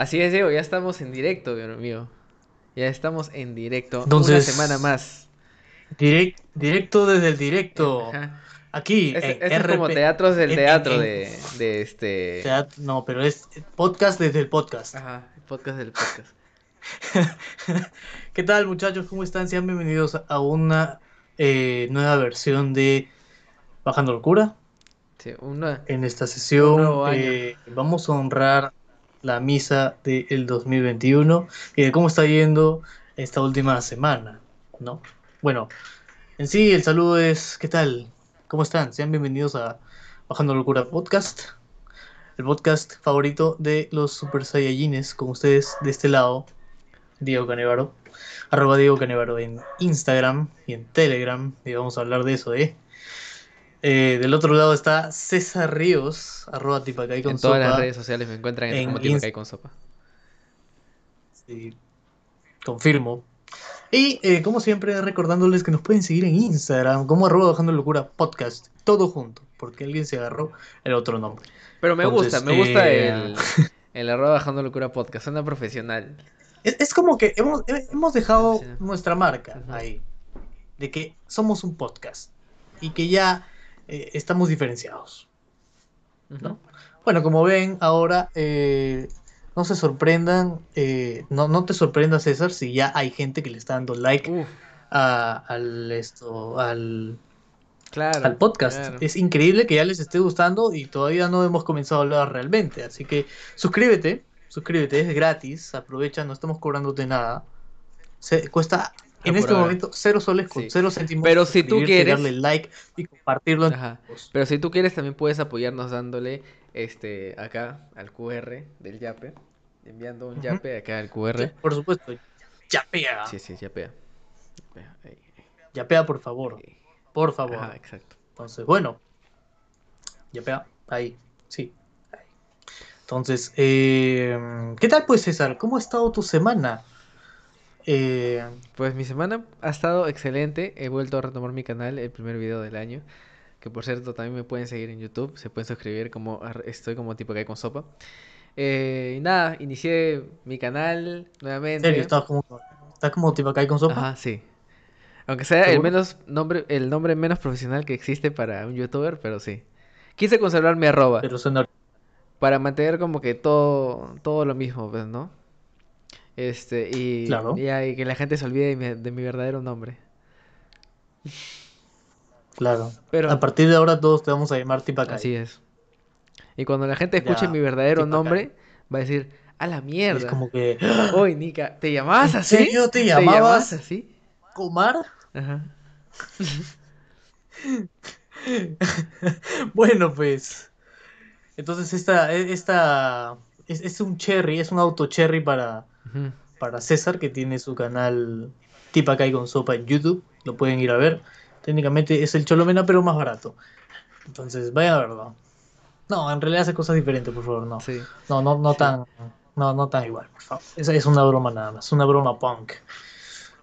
Así es, Diego, ya estamos en directo, Dios mío. Ya estamos en directo. Entonces- Una semana más. Direct- directo desde el directo. Ajá. Aquí, Este, en es como RP teatros del en- teatro en- de, de este. No, pero es podcast desde el podcast. Ajá, podcast del podcast. ¿Qué tal, muchachos? ¿Cómo están? Sean bienvenidos a una eh, nueva versión de Bajando Locura. Sí, una. En esta sesión eh, vamos a honrar la misa del 2021 y de cómo está yendo esta última semana, ¿no? Bueno, en sí el saludo es, ¿qué tal? ¿Cómo están? Sean bienvenidos a Bajando Locura Podcast, el podcast favorito de los Super Saiyajines, con ustedes de este lado, Diego Canevaro, arroba Diego Canevaro en Instagram y en Telegram, y vamos a hablar de eso, ¿eh? Eh, del otro lado está César Ríos, arroba tipacay con En todas las sopa. redes sociales me encuentran en, en como hay con sopa. Sí, confirmo. Y eh, como siempre, recordándoles que nos pueden seguir en Instagram, como arroba bajando locura podcast, todo junto, porque alguien se agarró el otro nombre. Pero me Entonces, gusta, me gusta eh, el, el arroba bajando locura podcast. Suena profesional. Es, es como que hemos, he- hemos dejado Sí. nuestra marca ahí, de que somos un podcast y que ya eh, estamos diferenciados. ¿no? Bueno, como ven, ahora eh, no se sorprendan, eh, no, no te sorprendas, César, si ya hay gente que le está dando like a- al, esto, al, claro. al podcast. claro. Es increíble que ya les esté gustando y todavía no hemos comenzado a hablar realmente. Así que suscríbete, suscríbete, es gratis, aprovecha, no estamos cobrándote nada. Se, cuesta en este ahora. momento cero soles con Sí. cero céntimos. Pero si tú quieres- darle like y compartirlo Ajá. Pero si tú quieres también puedes apoyarnos dándole este acá al QR del Yape, enviando un. Yape acá al QR. Sí, por supuesto, yapea, Sí, sí, Yapea. Yapea, ahí, yapea por favor, por favor. Ajá, exacto. Entonces, bueno. Yapea, ahí, sí. ahí. Entonces, eh, ¿qué tal pues César? ¿Cómo ha estado tu semana? Eh, Pues mi semana ha estado excelente. He vuelto a retomar mi canal, el primer video del año. Que por cierto, también me pueden seguir en YouTube. Se pueden suscribir como estoy como tipo que hay con sopa. Eh, y nada, inicié mi canal ¿En nuevamente. serio? ¿Estás como, estás como tipo acá con sopa? Ajá, sí. Aunque sea el ¿Seguro? menos nombre, el nombre menos profesional que existe para un youtuber, pero sí. Quise conservar mi arroba Pero suena... para mantener como que todo, todo lo mismo, pues, ¿no? Este, y, Claro. y, que la gente se olvide de mi, de mi verdadero nombre. Claro. Pero A partir de ahora todos te vamos a llamar Tipacay. así es. Y cuando la gente escuche Ya, mi verdadero Tipacay. nombre, va a decir, a la Es mierda. como que... Oye, Nika, ¿te llamabas ¿En así? serio te llamabas? así? ¿Comar? Ajá. Bueno, pues. Entonces esta, esta es, es un cherry, es un auto cherry para, Para César, que tiene su canal Tipacay con Sopa en YouTube. Lo pueden ir a ver. Técnicamente es el Cholomena, pero más barato. Entonces, vayan a verlo. No, en realidad hace cosas diferentes, por favor, no. Sí. No, no, no Sí. tan, no, no tan igual, por favor. Esa es una broma nada más, una broma punk.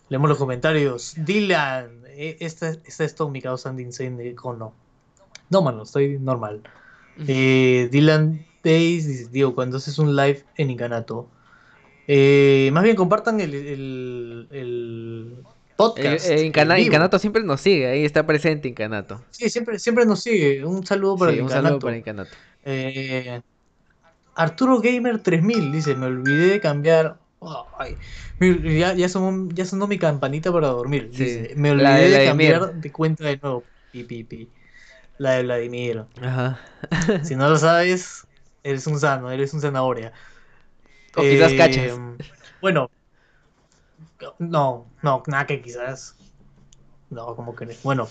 Leemos los comentarios. Dylan, eh, esta, esta es todo mi causa de insane de cono. No, mano, estoy normal. Eh, Dylan Days dice, Diego, cuando haces un live en Incanato, eh, más bien compartan el, el, el Eh, podcast. eh, Incana- vivo. Incanato siempre nos sigue, ahí está presente Incanato. Sí, siempre, siempre nos sigue. Un saludo para Sí, el un saludo Incanato. para Incanato. Eh, Arturo Gamer 3000 dice, me olvidé de cambiar. Ay, ya, ya, sonó, ya sonó mi campanita para dormir. Sí, Dice, me la olvidé de cambiar de cuenta de nuevo. Pi, pi, pi. La de Vladimir. Ajá. Si no lo sabes, eres un sano, eres un zanahoria. O quizás Eh, cachas. Bueno, no, no, nada que quizás. No, como que no. Bueno,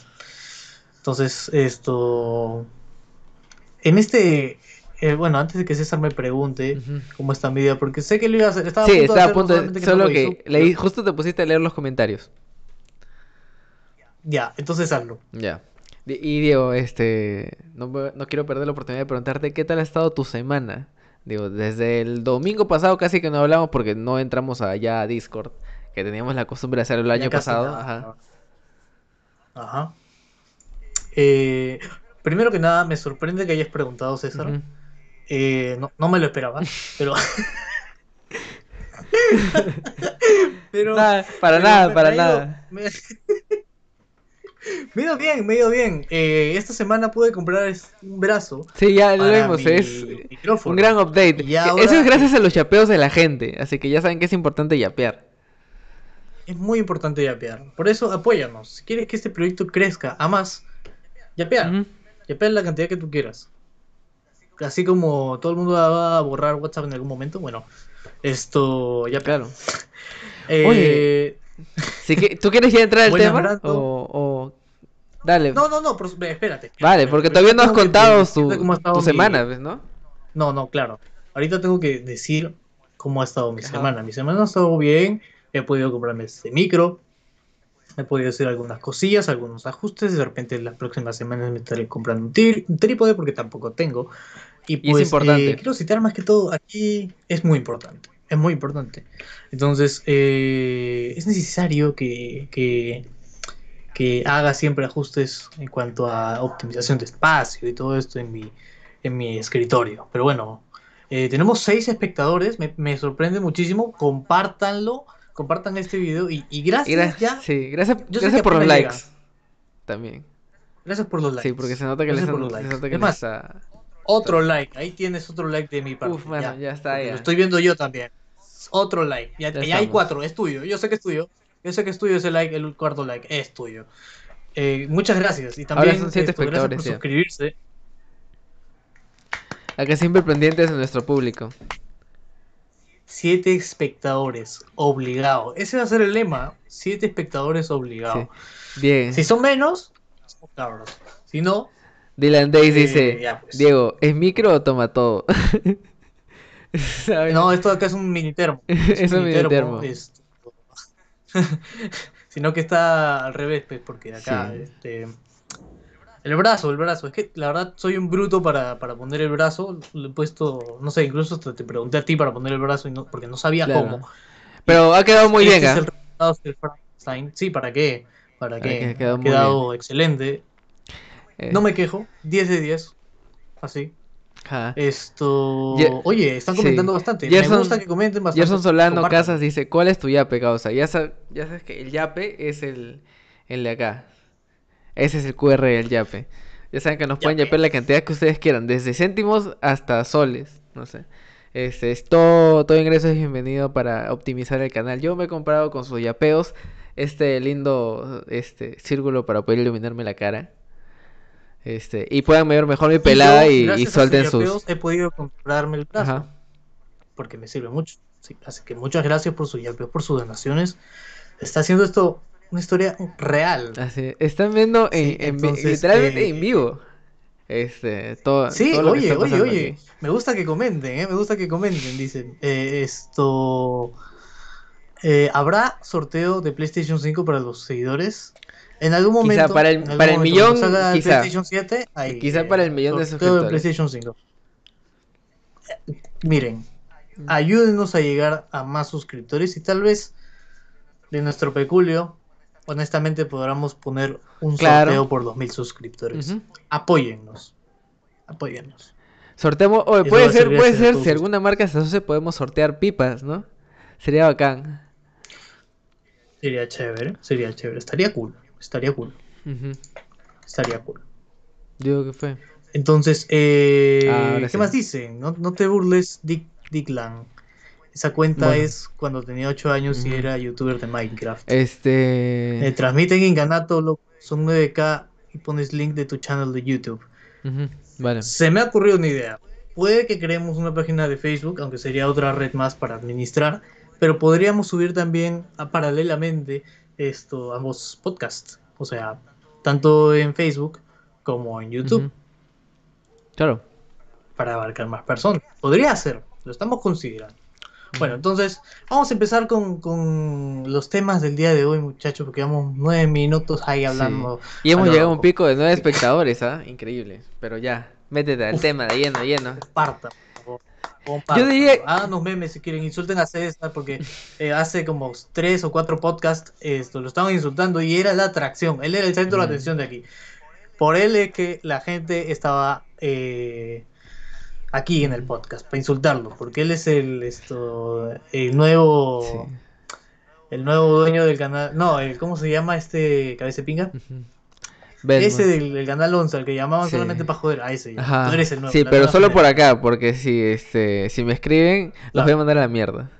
entonces esto. En este. eh, bueno, antes de que César me pregunte cómo está mi vida, porque sé que lo iba a hacer. Estaba Sí, a punto de estaba a punto de... que Solo lo que hizo, leí, pero- justo te pusiste a leer los comentarios. Ya, entonces hazlo. Ya. Y Diego, este, no, no quiero perder la oportunidad de preguntarte qué tal ha estado tu semana. Digo, desde el domingo pasado casi que no hablamos porque no entramos allá a Discord, que teníamos la costumbre de hacerlo el año pasado. nada. Ajá. Ajá. Eh, primero que nada, me sorprende que hayas preguntado, César. Eh, no, no me lo esperaba, pero Pero, Nada, para pero nada, para nada. Me... me ido bien, me ha ido bien. Eh, esta semana pude comprar un brazo. Sí, ya lo mi es micrófono. un gran update. Y ahora- Eso es gracias a los chapeos de la gente, así que ya saben que es importante yapear. Es muy importante yapear. Por eso apóyanos. Si quieres que este proyecto crezca a más, yapear. Ujú. Yapear la cantidad que tú quieras. Así como todo el mundo va a borrar WhatsApp en algún momento, bueno, esto ya Claro. Eh, Si que, ¿Tú quieres ya entrar al tema? O, o- Dale. No, no, no, pero, espérate. vale, porque todavía no has que contado decirte tu, mi- semana, ¿ves, no? No, no, claro. Ahorita tengo que decir cómo ha estado mi Ajá. semana. Mi semana ha estado bien. He podido comprarme este micro. He podido hacer algunas cosillas, algunos ajustes. De repente, en las próximas semanas me estaré comprando un, tri- un trípode porque tampoco tengo. Y Y es pues, importante. eh, quiero citar más que todo aquí. Es muy importante. Es muy importante. Entonces, eh, es necesario que, que, que haga siempre ajustes en cuanto a optimización de espacio y todo esto en mi, en mi escritorio. Pero bueno, eh, tenemos seis espectadores, me, me sorprende muchísimo. Compártanlo, compartan este video y, y gracias gra- ya. Sí, gracias, Yo gracias por los likes. llega. También. Gracias por los likes. Sí, porque se nota que les Gracias por los se likes. nota que Es les más, está- Otro like, ahí tienes otro like de mi parte. Uf, mano, ya está, ya. Lo estoy viendo yo también. Otro like. Ya, Ya hay cuatro, es tuyo. Yo sé que es tuyo. Yo sé que es tuyo ese like, el cuarto like, es tuyo. Eh, muchas gracias. Y también son siete esto, gracias por suscribirse. Acá siempre pendientes de nuestro público. Siete espectadores obligados. Ese va a ser el lema. Siete espectadores obligados. Bien. Si son menos, son cabros. Si no, Dylan Days dice, ya, pues. Diego, ¿es micro o toma todo? No, esto acá es un mini termo. Es un mini termo. esto. Sino que está al revés, pues, porque acá, Sí. este. El brazo, el brazo. Es que la verdad soy un bruto para, para poner el brazo. Le he puesto, no sé, incluso hasta te pregunté a ti para poner el brazo y no, porque no sabía Claro. cómo. Pero ha quedado muy Este bien, es ¿ah? el resultado del Frankenstein. Sí, ¿para qué? ¿Para qué? ha quedado ha quedado excelente. Eh, No me quejo. 10 de 10. Así. ajá. Esto. Ye- Oye, están sí. comentando bastante. Gerson- me gusta que comenten bastante. Gerson Solano Compartan. Casas dice, ¿cuál es tu yape, causa? Ya, sab- ya sabes que el yape es el, el de acá. Ese es el QR del yape. Ya saben que nos pueden Yape. yapear la cantidad que ustedes quieran, desde céntimos hasta soles, no sé. Este, es todo, todo ingreso es bienvenido para optimizar el canal. Yo me he comprado con sus yapeos este lindo este círculo para poder iluminarme la cara. Este, y puedan ver mejor mi pelada yo, y, y gracias a suelten sus He podido comprarme el. Ajá. Porque me sirve mucho. Sí, así que muchas gracias por sus yapeos, por sus donaciones. Está haciendo esto una historia real. Así, están viendo en, Sí, en entonces, literalmente eh, en vivo. Este, todo, Sí, todo lo que oye, oye, oye. aquí. Me gusta que comenten, ¿eh? Me gusta que comenten. Dicen, eh, esto... eh, ¿Habrá sorteo de PlayStation 5 para los seguidores? En algún Quizá momento. para el- para el momento, cuando millón, salga el quizá. PlayStation 7, hay, Quizá eh, para el millón de suscriptores. PlayStation 5. Eh, Miren, ayúdenos a llegar a más suscriptores y tal vez de nuestro peculio, honestamente podamos poner un Claro. sorteo por 2000 suscriptores. Apóyennos. Apóyennos. Sorteamos, oye, puede ser, puede ser, si alguna marca se asocia podemos sortear pipas, ¿no? Sería bacán. Sería chévere, sería chévere. Estaría cool, estaría cool, Ujú. estaría cool. Digo que fue. Entonces, eh, Ah, ¿qué sí. más dicen? No, no te burles, Dick, Dicklan. Esa cuenta Bueno. es cuando tenía 8 años y era youtuber de Minecraft. Este. Eh, transmiten en Ganato, son 9K y pones link de tu channel de YouTube. Vale. Se me ha ocurrido una idea. Puede que creemos una página de Facebook, aunque sería otra red más para administrar, pero podríamos subir también a- paralelamente esto, ambos podcasts. O sea, tanto en Facebook como en YouTube. Claro. para abarcar más personas. Podría ser, lo estamos considerando. Bueno, entonces vamos a empezar con, con los temas del día de hoy, muchachos, porque llevamos nueve minutos ahí hablando. Y hemos a lo llegado a un pico de nueve espectadores, ¿ah? Increíble. Pero ya, métete al Uf. tema de lleno, lleno. Compartan. Compartan. diría- Háganos memes si quieren, insulten a César porque eh, hace como tres o cuatro podcasts esto, lo estaban insultando y era la atracción, él era el centro de atención de aquí. Por él es que la gente estaba eh, aquí en el podcast, para insultarlo, porque él es el, esto, el nuevo... Sí. El nuevo dueño del canal. No, el, ¿cómo se llama este cabeza pinga? Ese del, del canal 11, al que llamaban Sí. solamente para joder. A ese. ya. Ajá. Tú eres el nuevo. Sí, pero solo por acá, porque si este si me escriben, los voy a Claro. mandar a la mierda.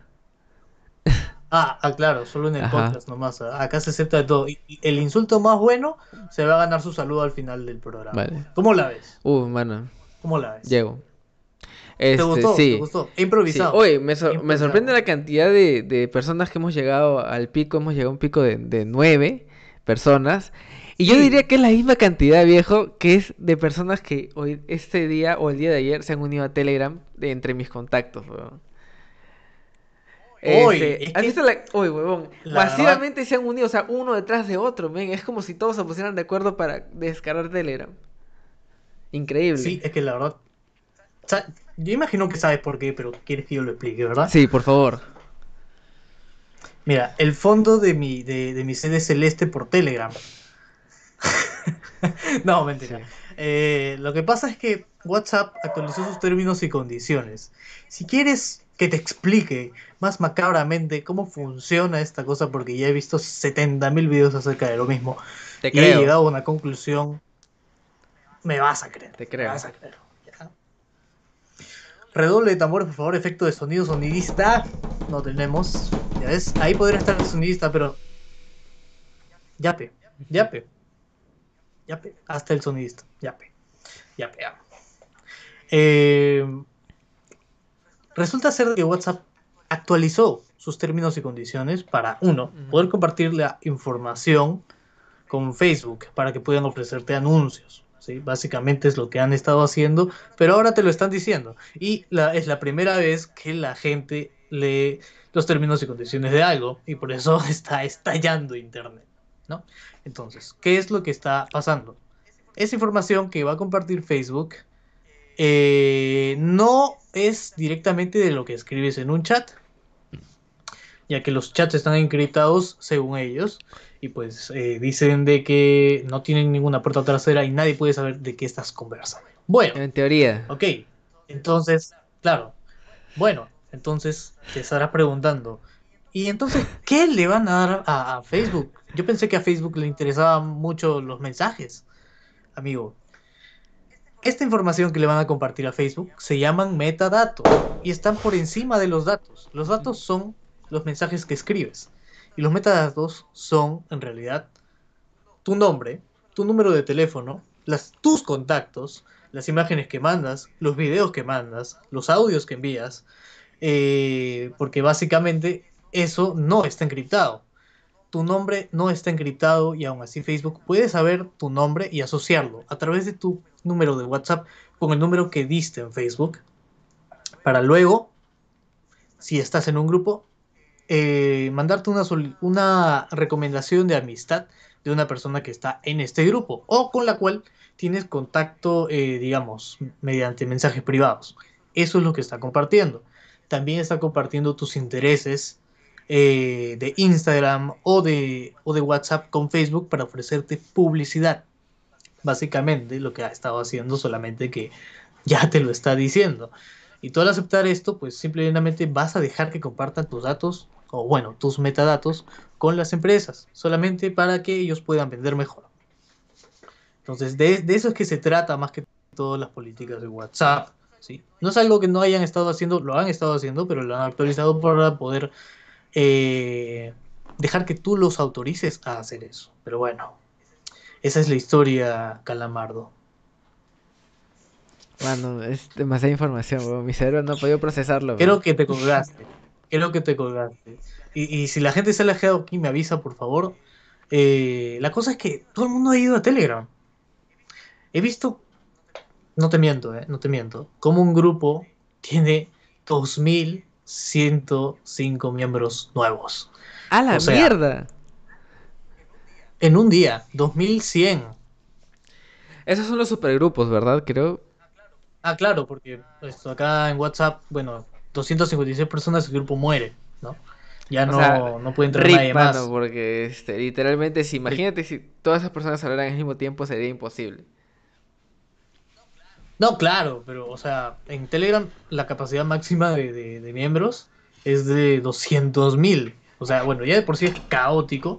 Ah, ah, claro, solo en el Ajá. podcast nomás. ah, Acá se acepta de todo. Y y el insulto más bueno se va a ganar su saludo al final del programa. Vale. ¿Cómo la ves? Uh, mano, ¿Cómo la ves? llego. ¿Te Este, gustó? sí. ¿Te gustó? He Sí, improvisado. Oye, me, sor- me sorprende la cantidad de, de personas que hemos llegado al pico. Hemos llegado a un pico de, de nueve personas. Y yo diría que es la misma cantidad, viejo, que es de personas que hoy, este día o el día de ayer se han unido a Telegram de entre mis contactos, weón. Oye, Este, es ¿has que- visto la... Oye, huevón, masivamente se han unido, o sea, uno detrás de otro, men. Es como si todos se pusieran de acuerdo para descargar Telegram. Increíble. Sí, es que la verdad. sa- Yo imagino que sabes por qué, pero quieres que yo lo explique, ¿verdad? Sí, por favor. Mira, el fondo de mi, de, de mi sede es celeste por Telegram. no, mentira. Sí. Eh, lo que pasa es que WhatsApp actualizó sus términos y condiciones. Si quieres que te explique más macabramente cómo funciona esta cosa, porque ya he visto 70.000 videos acerca de lo mismo, Te y he llegado a una conclusión, me vas a creer. Te creo. Me vas a creer. ¿ya? Redoble de tambores, por favor, efecto de sonido sonidista. No tenemos. Ya ves, ahí podría estar el sonidista, pero. Yape, yape. Yape. Hasta el sonidista. Yape. Yape. ya. Eh, resulta ser que WhatsApp actualizó sus términos y condiciones para, uno, poder compartir la información con Facebook para que puedan ofrecerte anuncios. ¿sí? Básicamente es lo que han estado haciendo, pero ahora te lo están diciendo. Y la, es la primera vez que la gente lee los términos y condiciones de algo y por eso está estallando Internet. ¿No? Entonces, ¿qué es lo que está pasando? Esa información que va a compartir Facebook eh, no es directamente de lo que escribes en un chat, ya que los chats están encriptados según ellos y pues eh, dicen de que no tienen ninguna puerta trasera y nadie puede saber de qué estás conversando. Bueno, En teoría. ok, entonces, claro, bueno, entonces te estarás preguntando, ¿y entonces qué le van a dar a, Facebook? Yo pensé que a Facebook le interesaban mucho los mensajes, amigo. Esta información que le van a compartir a Facebook se llaman metadatos y están por encima de los datos. Los datos son los mensajes que escribes y los metadatos son en realidad tu nombre, tu número de teléfono, tus contactos, las imágenes que mandas, los videos que mandas, los audios que envías, eh, porque básicamente eso no está encriptado. Tu nombre no está encriptado y aún así Facebook puede saber tu nombre y asociarlo a través de tu número de WhatsApp con el número que diste en Facebook para luego, si estás en un grupo, eh, mandarte una, recomendación de amistad de una persona que está en este grupo o con la cual tienes contacto, eh, digamos, mediante mensajes privados. Eso es lo que está compartiendo. También está compartiendo tus intereses eh, de Instagram o de, o de WhatsApp con Facebook para ofrecerte publicidad. Básicamente lo que ha estado haciendo solamente que ya te lo está diciendo. Y tú al aceptar esto, pues simplemente vas a dejar que compartan tus datos, o bueno, tus metadatos, con las empresas, solamente para que ellos puedan vender mejor. Entonces, de, eso es que se trata más que todas las políticas de WhatsApp. ¿sí? No es algo que no hayan estado haciendo, lo han estado haciendo, pero lo han actualizado para poder eh, dejar que tú los autorices a hacer eso. Pero bueno, esa es la historia, Calamardo. Mano, es demasiada información. Mi cerebro no ha podido procesarlo. Creo weón. que te colgaste. Creo que te colgaste. Y, y si la gente se ha alejado aquí, me avisa, por favor. Eh, la cosa es que todo el mundo ha ido a Telegram. He visto, no te miento, eh, no te miento, como un grupo tiene 2.105 miembros nuevos. ¡A la o sea, mierda! En un día, 2.100. Esos son los supergrupos, ¿verdad? Creo. Ah, claro, porque esto acá en WhatsApp, bueno, 256 personas, el grupo muere, ¿no? Ya O no, sea, no puede entrar Rip, nadie más. mano, porque este, literalmente, si imagínate si todas esas personas hablaran al mismo tiempo, sería imposible. No, claro, pero, o sea, en Telegram la capacidad máxima de, de- de miembros es de 200.000. O sea, bueno, ya de por sí es caótico,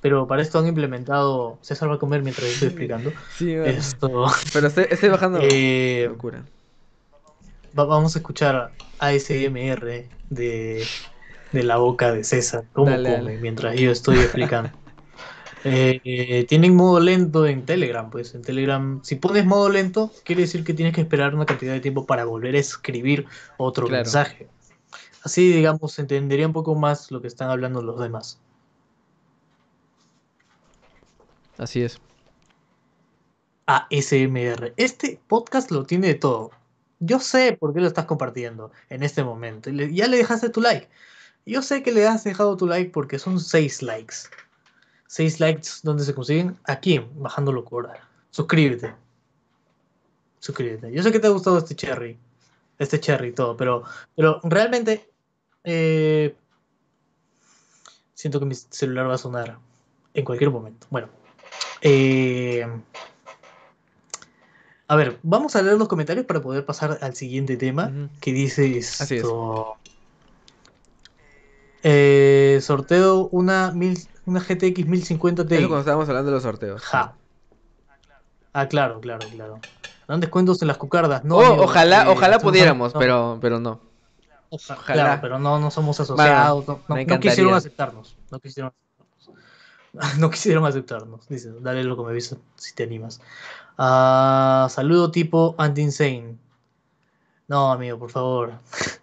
pero para esto han implementado. César va a comer mientras estoy explicando. Sí, Esto. Pero estoy, estoy bajando. eh, Locura. va- vamos a escuchar ASMR de, de la boca de César. ¿Cómo Dale, come dale. mientras yo estoy explicando? Eh, tienen modo lento en Telegram, pues en Telegram, si pones modo lento, quiere decir que tienes que esperar una cantidad de tiempo para volver a escribir otro Claro. mensaje. Así, digamos, entendería un poco más lo que están hablando los demás. Así es. ASMR. Este podcast lo tiene de todo. Yo sé por qué lo estás compartiendo en este momento. Ya le dejaste tu like. Yo sé que le has dejado tu like porque son 6 likes. 6 likes donde se consiguen aquí, bajando locura. Suscríbete. Suscríbete. Yo sé que te ha gustado este cherry. Este cherry y todo, pero, pero realmente eh, siento que mi celular va a sonar en cualquier momento. Bueno. Eh, a ver, vamos a leer los comentarios para poder pasar al siguiente tema que dice Así es. esto. Eh, sorteo una, mil, una GTX 1050 Ti. Eso cuando estábamos hablando de los sorteos. Ja. Ah, claro, claro, claro. Dan descuentos en las cucardas. No, Oh, ojalá, eh, ojalá pudiéramos, no, pero, pero no. oja- ojalá. Claro, pero no, no somos asociados. no- no, me no quisieron aceptarnos. No quisieron aceptarnos. No quisieron aceptarnos. Dice, dale lo que me avisa si te animas. Ah, saludo tipo anti-insane. No, amigo, por favor.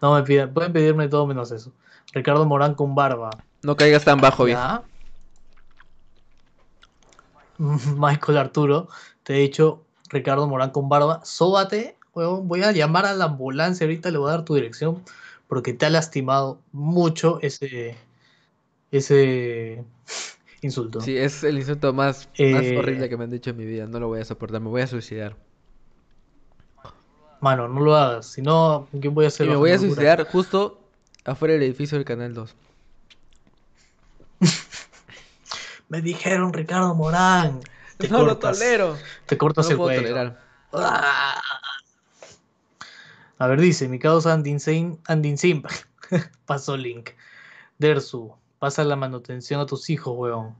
No me pidan. Pueden pedirme todo menos eso. Ricardo Morán con barba. No caigas tan bajo, viejo. Michael Arturo, te he dicho Ricardo Morán con barba, sóbate, huevón, voy a llamar a la ambulancia ahorita, le voy a dar tu dirección, porque te ha lastimado mucho ese, ese insulto. Sí, es el insulto más, más Eh, horrible que me han dicho en mi vida. No lo voy a soportar, me voy a suicidar. Mano, no lo hagas, si no, ¿qué voy a hacer? Y me voy a locura? suicidar justo afuera del edificio del Canal 2. Me dijeron Ricardo Morán. Te no lo cortas, tolero. Te cortas lo el cuello. Ah. A ver, dice, mi causa Andinsim, pasó link. Dersu, pasa la manutención a tus hijos, weón.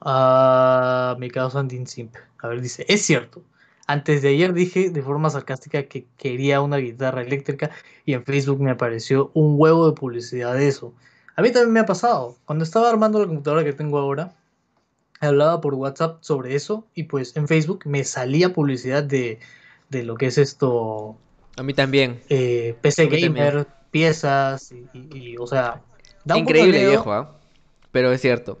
Ah, mi causa Andinsimp. A ver, dice, es cierto. Antes de ayer dije de forma sarcástica que quería una guitarra eléctrica y en Facebook me apareció un huevo de publicidad de eso. A mí también me ha pasado. Cuando estaba armando la computadora que tengo ahora, hablaba por WhatsApp sobre eso y pues en Facebook me salía publicidad de, de lo que es esto, A mí también. eh, PC también. gamer, piezas y, y- y, o sea, da un poco de Increíble, viejo, ¿ah? Pero es cierto.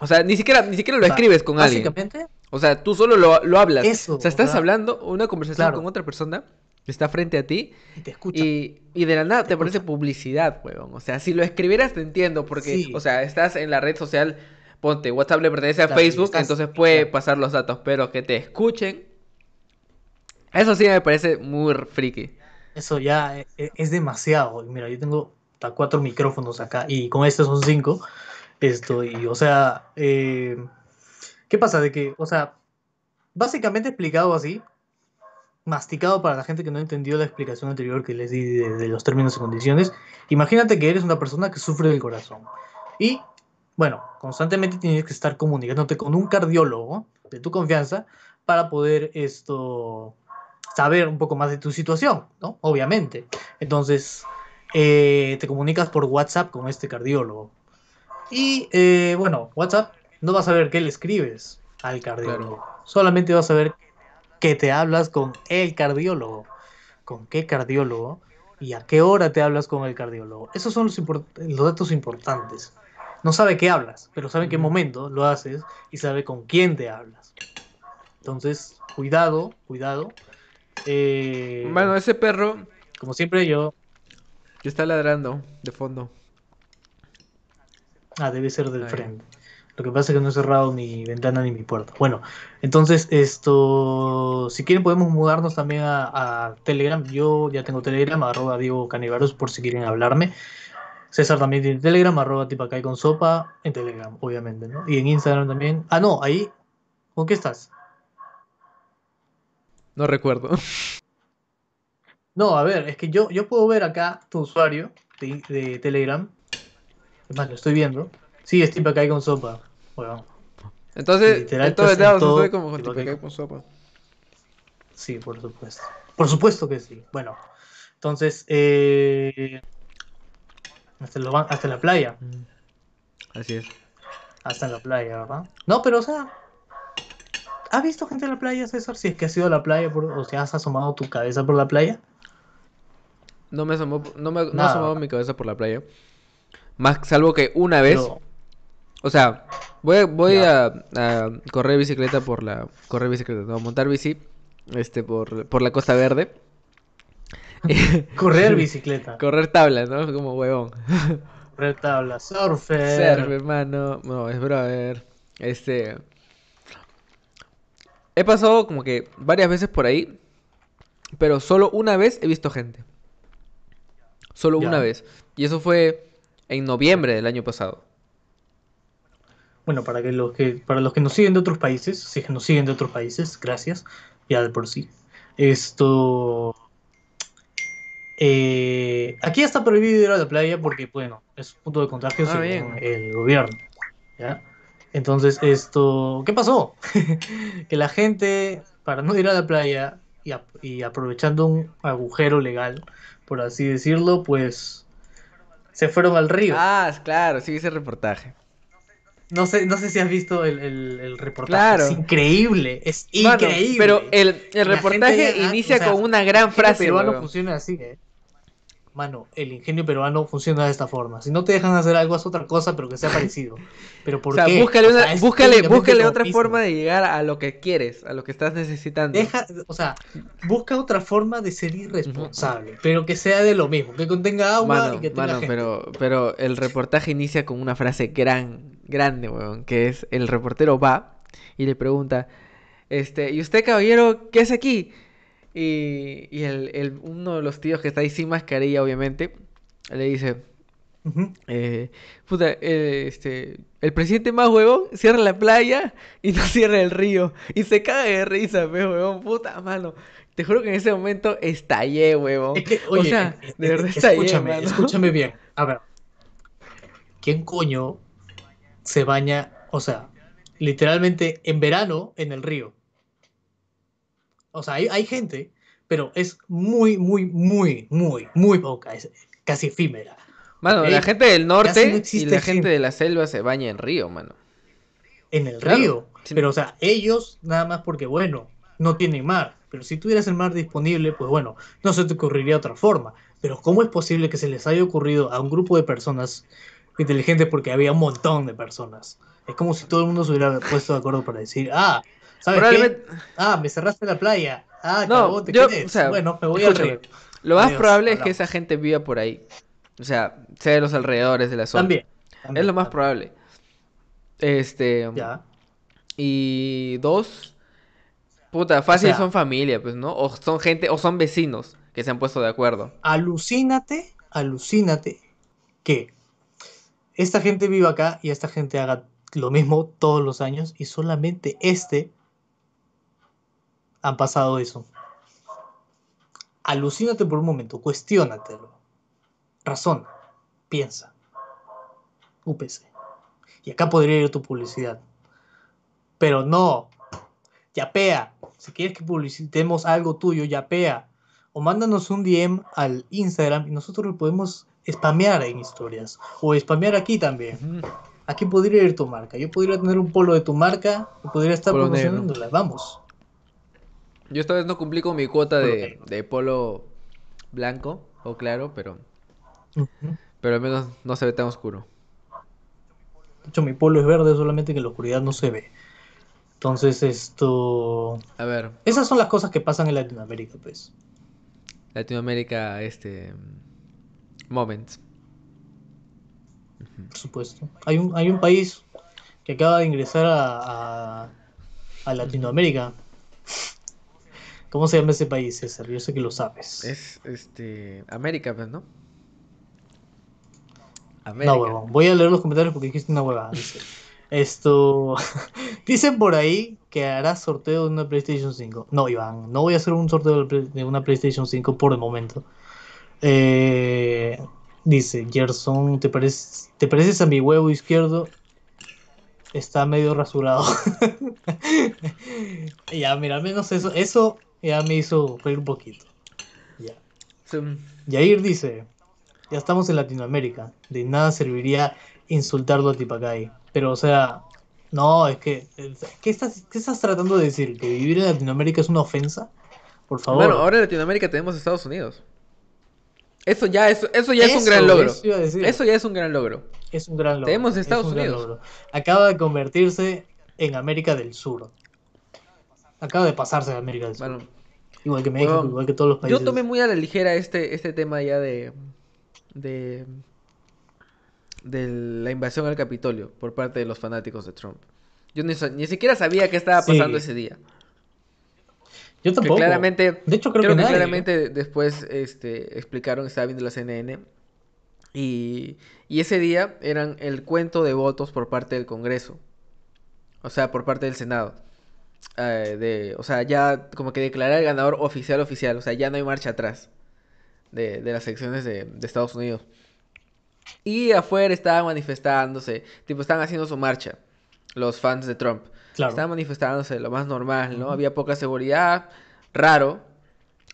O sea, ni siquiera, ni siquiera lo O sea, escribes con alguien. Básicamente, O sea, tú solo lo, lo hablas. Eso, o sea, estás o sea, hablando una conversación claro. con otra persona está frente a ti y te escucha. y, y de la nada te Te aparece publicidad, weón. O sea, si lo escribieras te entiendo porque, Sí. o sea, estás en la red social, ponte, WhatsApp le pertenece a Facebook, estás- entonces puede claro. pasar los datos, pero que te escuchen, eso sí me parece muy friki. Eso ya e- e- es demasiado. Mira, yo tengo hasta cuatro micrófonos acá y con este son cinco. Esto, y o sea, eh, ¿qué pasa? De que, o sea, básicamente explicado así, masticado para la gente que no entendió la explicación anterior que les di de, de los términos y condiciones. Imagínate que eres una persona que sufre del corazón. Y, bueno, constantemente tienes que estar comunicándote con un cardiólogo de tu confianza para poder esto saber un poco más de tu situación, ¿no? Obviamente. Entonces, eh, te comunicas por WhatsApp con este cardiólogo. Y, eh, bueno, WhatsApp no vas a ver qué le escribes al cardiólogo. Solamente vas a ver que te hablas con el cardiólogo. ¿Con qué cardiólogo? ¿Y a qué hora te hablas con el cardiólogo? Esos son los, datos importantes. No sabe qué hablas, pero sabe en qué momento lo haces y sabe con quién te hablas. Entonces, cuidado, cuidado. Eh, Bueno, ese perro como siempre yo... que está ladrando de fondo. Ah, debe ser del Ahí. frente. Lo que pasa es que no he cerrado mi ventana ni mi puerta. Bueno, entonces esto, si quieren podemos mudarnos también a, a Telegram. Yo ya tengo Telegram, arroba Diego Canivaros, por si quieren hablarme. César también tiene Telegram, arroba tipacay con sopa, en Telegram, obviamente, ¿no? Y en Instagram también. Ah, no, ahí, ¿con qué estás? No recuerdo. No, a ver, es que yo, yo puedo ver acá tu usuario de, de Telegram. Es más, lo estoy viendo. Sí, es tipo acá con sopa. Bueno, Entonces, Literal, en todos estás en lados todo estoy como con tipo que- Tipacay con sopa. sí, por supuesto. Por supuesto que sí. Bueno, entonces, eh, hasta, lo van- hasta la playa. Mm. Así es. Hasta la playa, ¿verdad? No, pero o sea, ¿has visto gente en la playa, César? Si es que has ido a la playa por- o si has asomado tu cabeza por la playa. No me asomó, no me no asomado mi cabeza por la playa. Más salvo que una vez, o sea, voy, voy a, a correr bicicleta por la correr bicicleta, no, montar bici este por, por la Costa Verde. correr bicicleta, Correr tabla, ¿no? Como huevón. correr tabla, surfer. Surf, hermano. No, es brother. Este. He pasado como que varias veces por ahí. Pero solo una vez he visto gente. Solo Ya. una vez. Y eso fue en noviembre del año pasado. Bueno, para que los que para los que nos siguen de otros países, si nos siguen de otros países, gracias, ya de por sí. Esto eh, aquí está prohibido ir a la playa porque, bueno, es un punto de contagio Ah, según el gobierno. ¿ya? Entonces, esto, ¿qué pasó? que la gente, para no ir a la playa y, y aprovechando un agujero legal, por así decirlo, pues se fueron al río. Ah, claro, sí, ese reportaje. No sé, no sé si has visto el, el, el reportaje. Claro. Es increíble, es increíble. pero el, el reportaje ya- inicia o sea, con una gran El frase, peruano weón. funciona así, eh. Mano, el ingenio peruano funciona de esta forma. Si no te dejan hacer algo, haz otra cosa, pero que sea parecido. Pero ¿por O sea, qué? búscale, O sea, otra mismo. forma de llegar a lo que quieres, a lo que estás necesitando. Deja, o sea, busca otra forma de ser irresponsable, pero que sea de lo mismo, que contenga agua Mano, y que tenga mano, gente. pero, pero el reportaje inicia con una frase gran, grande, weón, que es el reportero va y le pregunta, este, ¿y usted, caballero, qué hace aquí? Y, y el, el- uno de los tíos que está ahí sin mascarilla, obviamente, le dice, eh, puta, eh, este, el presidente más huevón cierra la playa y no cierra el río. Y se caga de risa, pe, huevón, puta mano. Te juro que en ese momento estallé, huevón. Es que, o oye, sea, es- de verdad es- estallé, escúchame, mano. escúchame bien. A ver, ¿quién coño se baña, o sea, literalmente en verano en el río? O sea, hay, hay gente, pero es muy, muy, muy, muy, muy poca, es casi efímera. Mano, la gente del no norte y la gente gente. de la selva se baña en río, mano. en el Claro, río. sí. Pero, o sea, ellos nada más porque, bueno, no tienen mar. Pero si tuvieras el mar disponible, pues bueno, no se te ocurriría otra forma. Pero ¿cómo es posible que se les haya ocurrido a un grupo de personas inteligentes porque había un montón de personas? Es como si todo el mundo se hubiera puesto de acuerdo para decir, ah, ¿sabes Probablemente, qué? Ah, me cerraste la playa. Ah, No, cagón, ¿te yo, o sea, bueno, me voy al escúchame, río. lo más Adiós, probable es que esa gente viva por ahí. O sea, sea de los alrededores de la zona. También. Es lo más también. probable. Este, Ya. y dos, puta, fácil sea- son familia, pues, ¿no? O son gente, o son vecinos que se han puesto de acuerdo. alucínate, alucínate que esta gente viva acá y esta gente haga lo mismo todos los años y solamente este han pasado eso. Alucínate por un momento, cuestiónatelo. Razona, piensa. UPC. Y acá podría ir tu publicidad. Pero no. Yapea. Si quieres que publicitemos algo tuyo, yapea. O mándanos un DM al Instagram y nosotros lo podemos spamear en historias. O spamear aquí también. Aquí podría ir tu marca. Yo podría tener un polo de tu marca y podría estar Polo negro. Vamos. Yo esta vez no cumplí con mi cuota Polo de, de polo blanco o claro, pero, pero al menos no se ve tan oscuro. De hecho, mi polo es verde, solamente que en la oscuridad no se ve. Entonces, esto. A ver, Esas son las cosas que pasan en Latinoamérica, pues. Latinoamérica, este, moments. Por supuesto. Hay un, hay un país que acaba de ingresar a, a, a Latinoamérica. ¿Cómo se llama ese país, César? Yo sé que lo sabes. Es, este, América, pues, ¿no? América. No, huevón. Voy a leer los comentarios porque dijiste una huevada. Esto. Dicen por ahí que hará sorteo de una PlayStation 5. No, Iván, no voy a hacer un sorteo de una PlayStation 5 por el momento. Eh, dice, Gerson, ¿te, pareces, ¿te pareces a mi huevo izquierdo? Está medio rasurado. ya, mira, al menos eso, eso ya me hizo reír un poquito. Ya. Yair dice, ya estamos en Latinoamérica. De nada serviría insultarlo a Tipacay. Pero, o sea, no, es que. ¿qué estás, ¿Qué estás tratando de decir? ¿Que vivir en Latinoamérica es una ofensa? Por favor. Bueno, ahora en Latinoamérica tenemos Estados Unidos. Eso ya, eso, eso ya es un gran logro. Eso, ya es un gran logro. Es un gran logro. Tenemos Estados Unidos. Acaba de convertirse en América del Sur. Acaba de pasarse a América del Sur. igual que México, igual que todos los países. Yo tomé muy a la ligera este, este tema ya de, de de la invasión al Capitolio por parte de los fanáticos de Trump. Yo ni, ni siquiera sabía qué estaba pasando ese día. Yo tampoco. claramente, de hecho, creo, que, claramente después este, explicaron, estaba viendo la CNN, y, y ese día eran el cuento de votos por parte del Congreso, o sea, por parte del Senado. Eh, de, o sea, ya como que declarar el ganador oficial, oficial, o sea, ya no hay marcha atrás de, de las elecciones de, de Estados Unidos. Y afuera estaban manifestándose, tipo, estaban haciendo su marcha, los fans de Trump. Estaban manifestándose lo más normal, ¿no? Había poca seguridad, raro,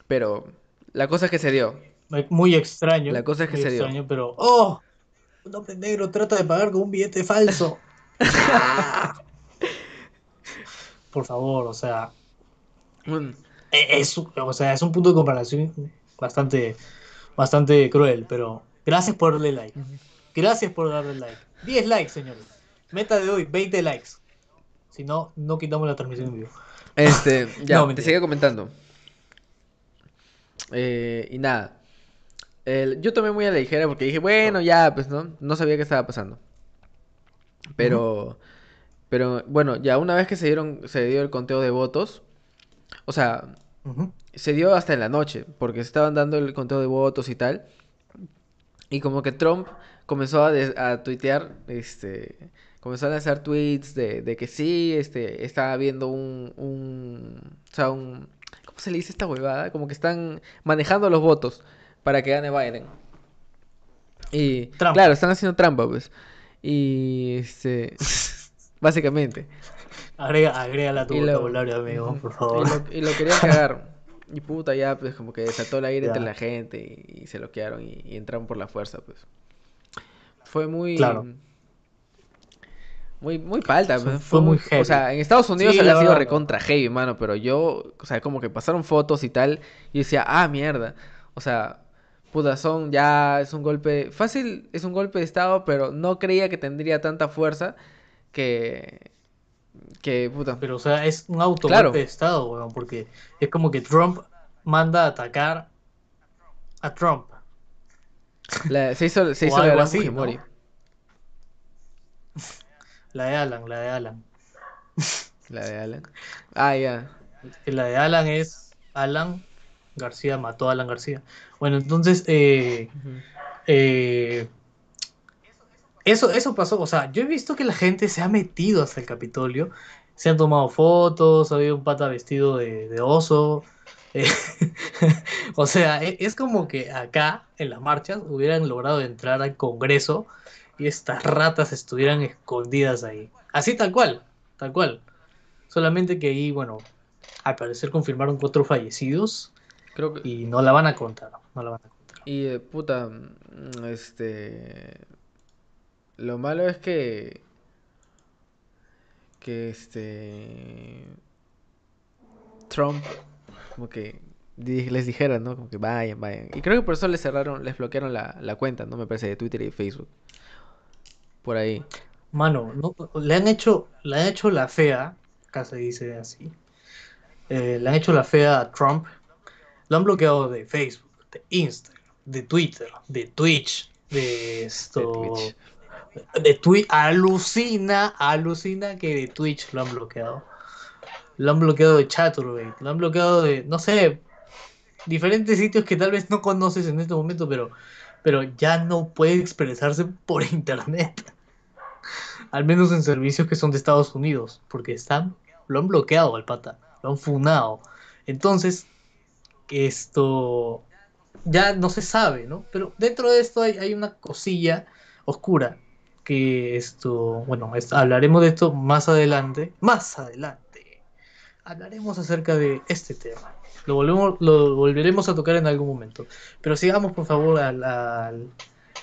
pero la cosa es que se dio. Muy extraño. La cosa es que se extraño, dio. pero, ¡oh! Un hombre negro trata de pagar con un billete falso. Por favor, o sea. E-, es, o sea, es un punto de comparación bastante, bastante cruel, pero Gracias por darle like. Gracias por darle like. 10 likes, señores. Meta de hoy, 20 likes. Si no, no quitamos la transmisión en vivo. Este, ya, te sigue comentando. Eh, y nada. yo tomé muy a la ligera porque dije, bueno, ya, pues no, no sabía qué estaba pasando. Pero, pero bueno, ya una vez que se dieron, se dio el conteo de votos, o sea, se dio hasta en la noche, porque se estaban dando el conteo de votos y tal. Y como que Trump comenzó a, a tuitear, este, comenzó a lanzar tweets de, de que sí, este, estaba viendo un, un, o sea, un, ¿cómo se le dice esta huevada? Como que están manejando los votos para que gane Biden. Y, claro, están haciendo trampa, pues. Y, este, básicamente. Agrega, agrega a tu vocabulario, amigo, por favor. Y lo, y lo querían cagar. Y puta, ya pues como que desató el aire entre la gente y, se loquearon y, y, entraron por la fuerza, pues. Fue muy... Claro. Muy, muy palta, fue, fue, muy heavy. O sea, en Estados Unidos sí, había sido recontra heavy, mano, pero yo, o sea, como que pasaron fotos y tal, y decía, ah, mierda. O sea, puta, son ya, es un golpe, fácil, es un golpe de estado, pero no creía que tendría tanta fuerza que, que puta. Pero, o sea, es un auto de Estado, weón, porque es como que Trump manda a atacar a Trump. se hizo, se hizo la así, La de Alan, la de Alan. La de Alan. Ah, ya. La de Alan es Alan García mató a Alan García. Bueno, entonces, eh, eh, eso, eso pasó, o sea, yo he visto que la gente se ha metido hasta el Capitolio, se han tomado fotos, ha habido un pata vestido de, oso. Eh, o sea, e, es como que acá, en las marchas, hubieran logrado entrar al Congreso y estas ratas estuvieran escondidas ahí. Así tal cual, tal cual. Solamente que ahí, bueno, al parecer confirmaron cuatro fallecidos. Creo que... Y no la van a contar, no la van a contar. Y eh, puta, este lo malo es que. Que este. Trump, como que les dijera, ¿no? Como que vayan, vayan. Y creo que por eso les cerraron, les bloquearon la, la cuenta, ¿no? Me parece, de Twitter y Facebook. Por ahí. Mano, no, le han hecho, le han hecho la fea, acá se dice así. Eh, le han hecho la fea a Trump. Lo han bloqueado de Facebook, de Instagram, de Twitter, de Twitch, de esto. De de Twitch, alucina, alucina que de Twitch lo han bloqueado. Lo han bloqueado de Chaturbate, lo han bloqueado de, no sé, diferentes sitios que tal vez no conoces en este momento, pero, pero ya no puede expresarse por internet. Al menos en servicios que son de Estados Unidos, porque están, lo han bloqueado al pata, lo han funado. Entonces, esto ya no se sabe, ¿no? Pero dentro de esto hay, una cosilla oscura que esto, bueno, hablaremos de esto más adelante, más adelante. Hablaremos acerca de este tema. Lo, volvemos, lo volveremos a tocar en algún momento. Pero sigamos, por favor, al, al,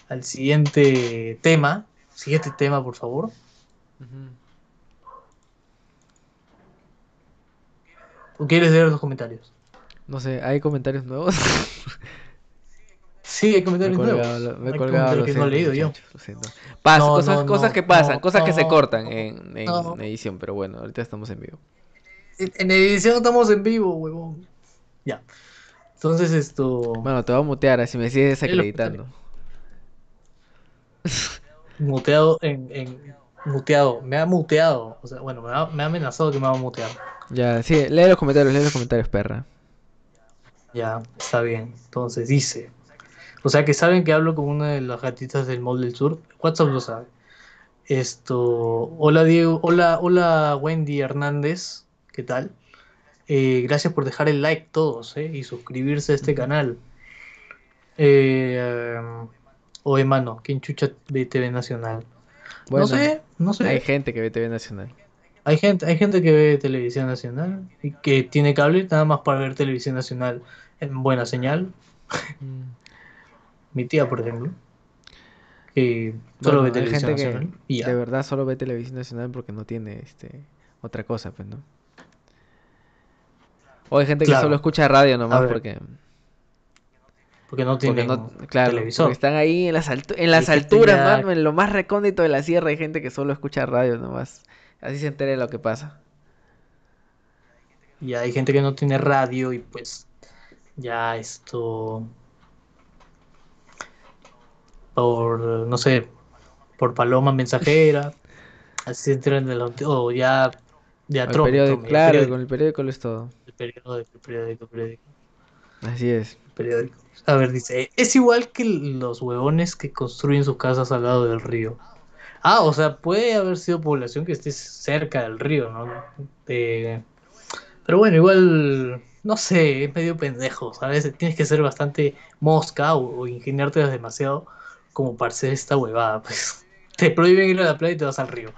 al siguiente tema. Siguiente tema, por favor. ¿O quieres leer los comentarios? No sé, ¿hay comentarios nuevos? Sí, hay comentarios nuevos. me he colgado, lo que no he leído yo. Pasa, No, cosas, no, cosas no, que pasan, cosas que se cortan en, edición, pero bueno, ahorita estamos en vivo. En, en edición estamos en vivo, huevón. Ya. Entonces esto... Bueno, te voy a mutear así me sigues desacreditando. muteado en, en muteado, me ha muteado, o sea, bueno, me ha, me ha amenazado que me va a mutear. Ya, sí, lee los comentarios, lee los comentarios, perra. Ya, está bien. Entonces dice, o sea que saben que hablo con una de las gatitas del Mall del Sur, WhatsApp lo sabe. Esto, hola Diego, hola, hola Wendy Hernández, ¿qué tal? Eh, gracias por dejar el like todos, ¿eh? Y suscribirse a este canal. Eh, um, oye, mano, ¿quién chucha ve TV Nacional? Bueno, no sé, no sé. hay gente que ve TV Nacional. Hay gente, hay gente que ve televisión nacional y que tiene cable nada más para ver televisión nacional en buena señal. Mm. Mi tía, por ejemplo, que solo Bueno, ve televisión gente que nacional. y ya. de verdad solo ve televisión nacional porque no tiene este otra cosa, pues, ¿no? O hay gente que Claro. solo escucha radio nomás porque, porque no porque tienen no, claro, televisor. porque están ahí en las, altu- en las alturas, mano, en lo más recóndito de la sierra hay gente que solo escucha radio nomás. Así se entera de lo que pasa. Y hay gente que no tiene radio y pues ya esto por no sé, por paloma mensajera, así se enteran de lo o ya de el periódico, el claro, periódico, con el periódico lo es todo. el periódico, el periódico, el periódico. Así es. Periódico. A ver, dice, es igual que los huevones que construyen sus casas al lado del río. Ah, o sea, puede haber sido población que esté cerca del río, ¿no? Pero bueno, igual, no sé, es medio pendejo, ¿sabes? Tienes que ser bastante mosca o, o ingeniarte demasiado como para hacer esta huevada, pues. Te prohíben ir a la playa y te vas al río.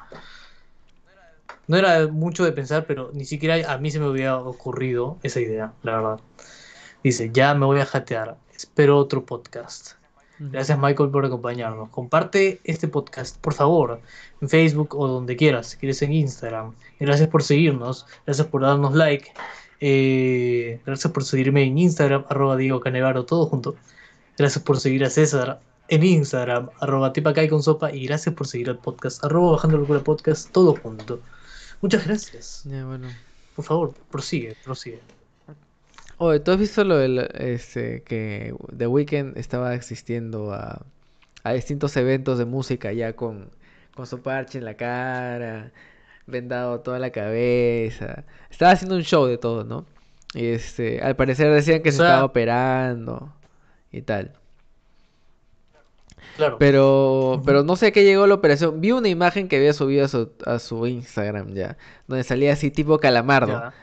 No era mucho de pensar, pero ni siquiera a mí se me había ocurrido esa idea, la verdad. Dice, ya me voy a jatear. Espero otro podcast. Gracias Michael por acompañarnos. Comparte este podcast, por favor, en Facebook o donde quieras, si quieres en Instagram. Gracias por seguirnos, gracias por darnos like. Eh, gracias por seguirme en Instagram, arroba Diego Canevaro, todo junto. Gracias por seguir a César en Instagram, arroba tipacay con sopa. Y gracias por seguir al podcast, arroba bajando locura podcast, todo junto. Muchas gracias. Bueno. Por favor, prosigue, prosigue. Oye, ¿tú has visto lo del este que The Weeknd estaba asistiendo a, a distintos eventos de música ya con, con su parche en la cara, vendado toda la cabeza? Estaba haciendo un show de todo, ¿no? Y este, al parecer decían que O se sea- estaba operando y tal. Claro. Pero, pero no sé a qué llegó la operación. Vi una imagen que había subido a su, a su Instagram ya, donde salía así tipo calamardo. Ya.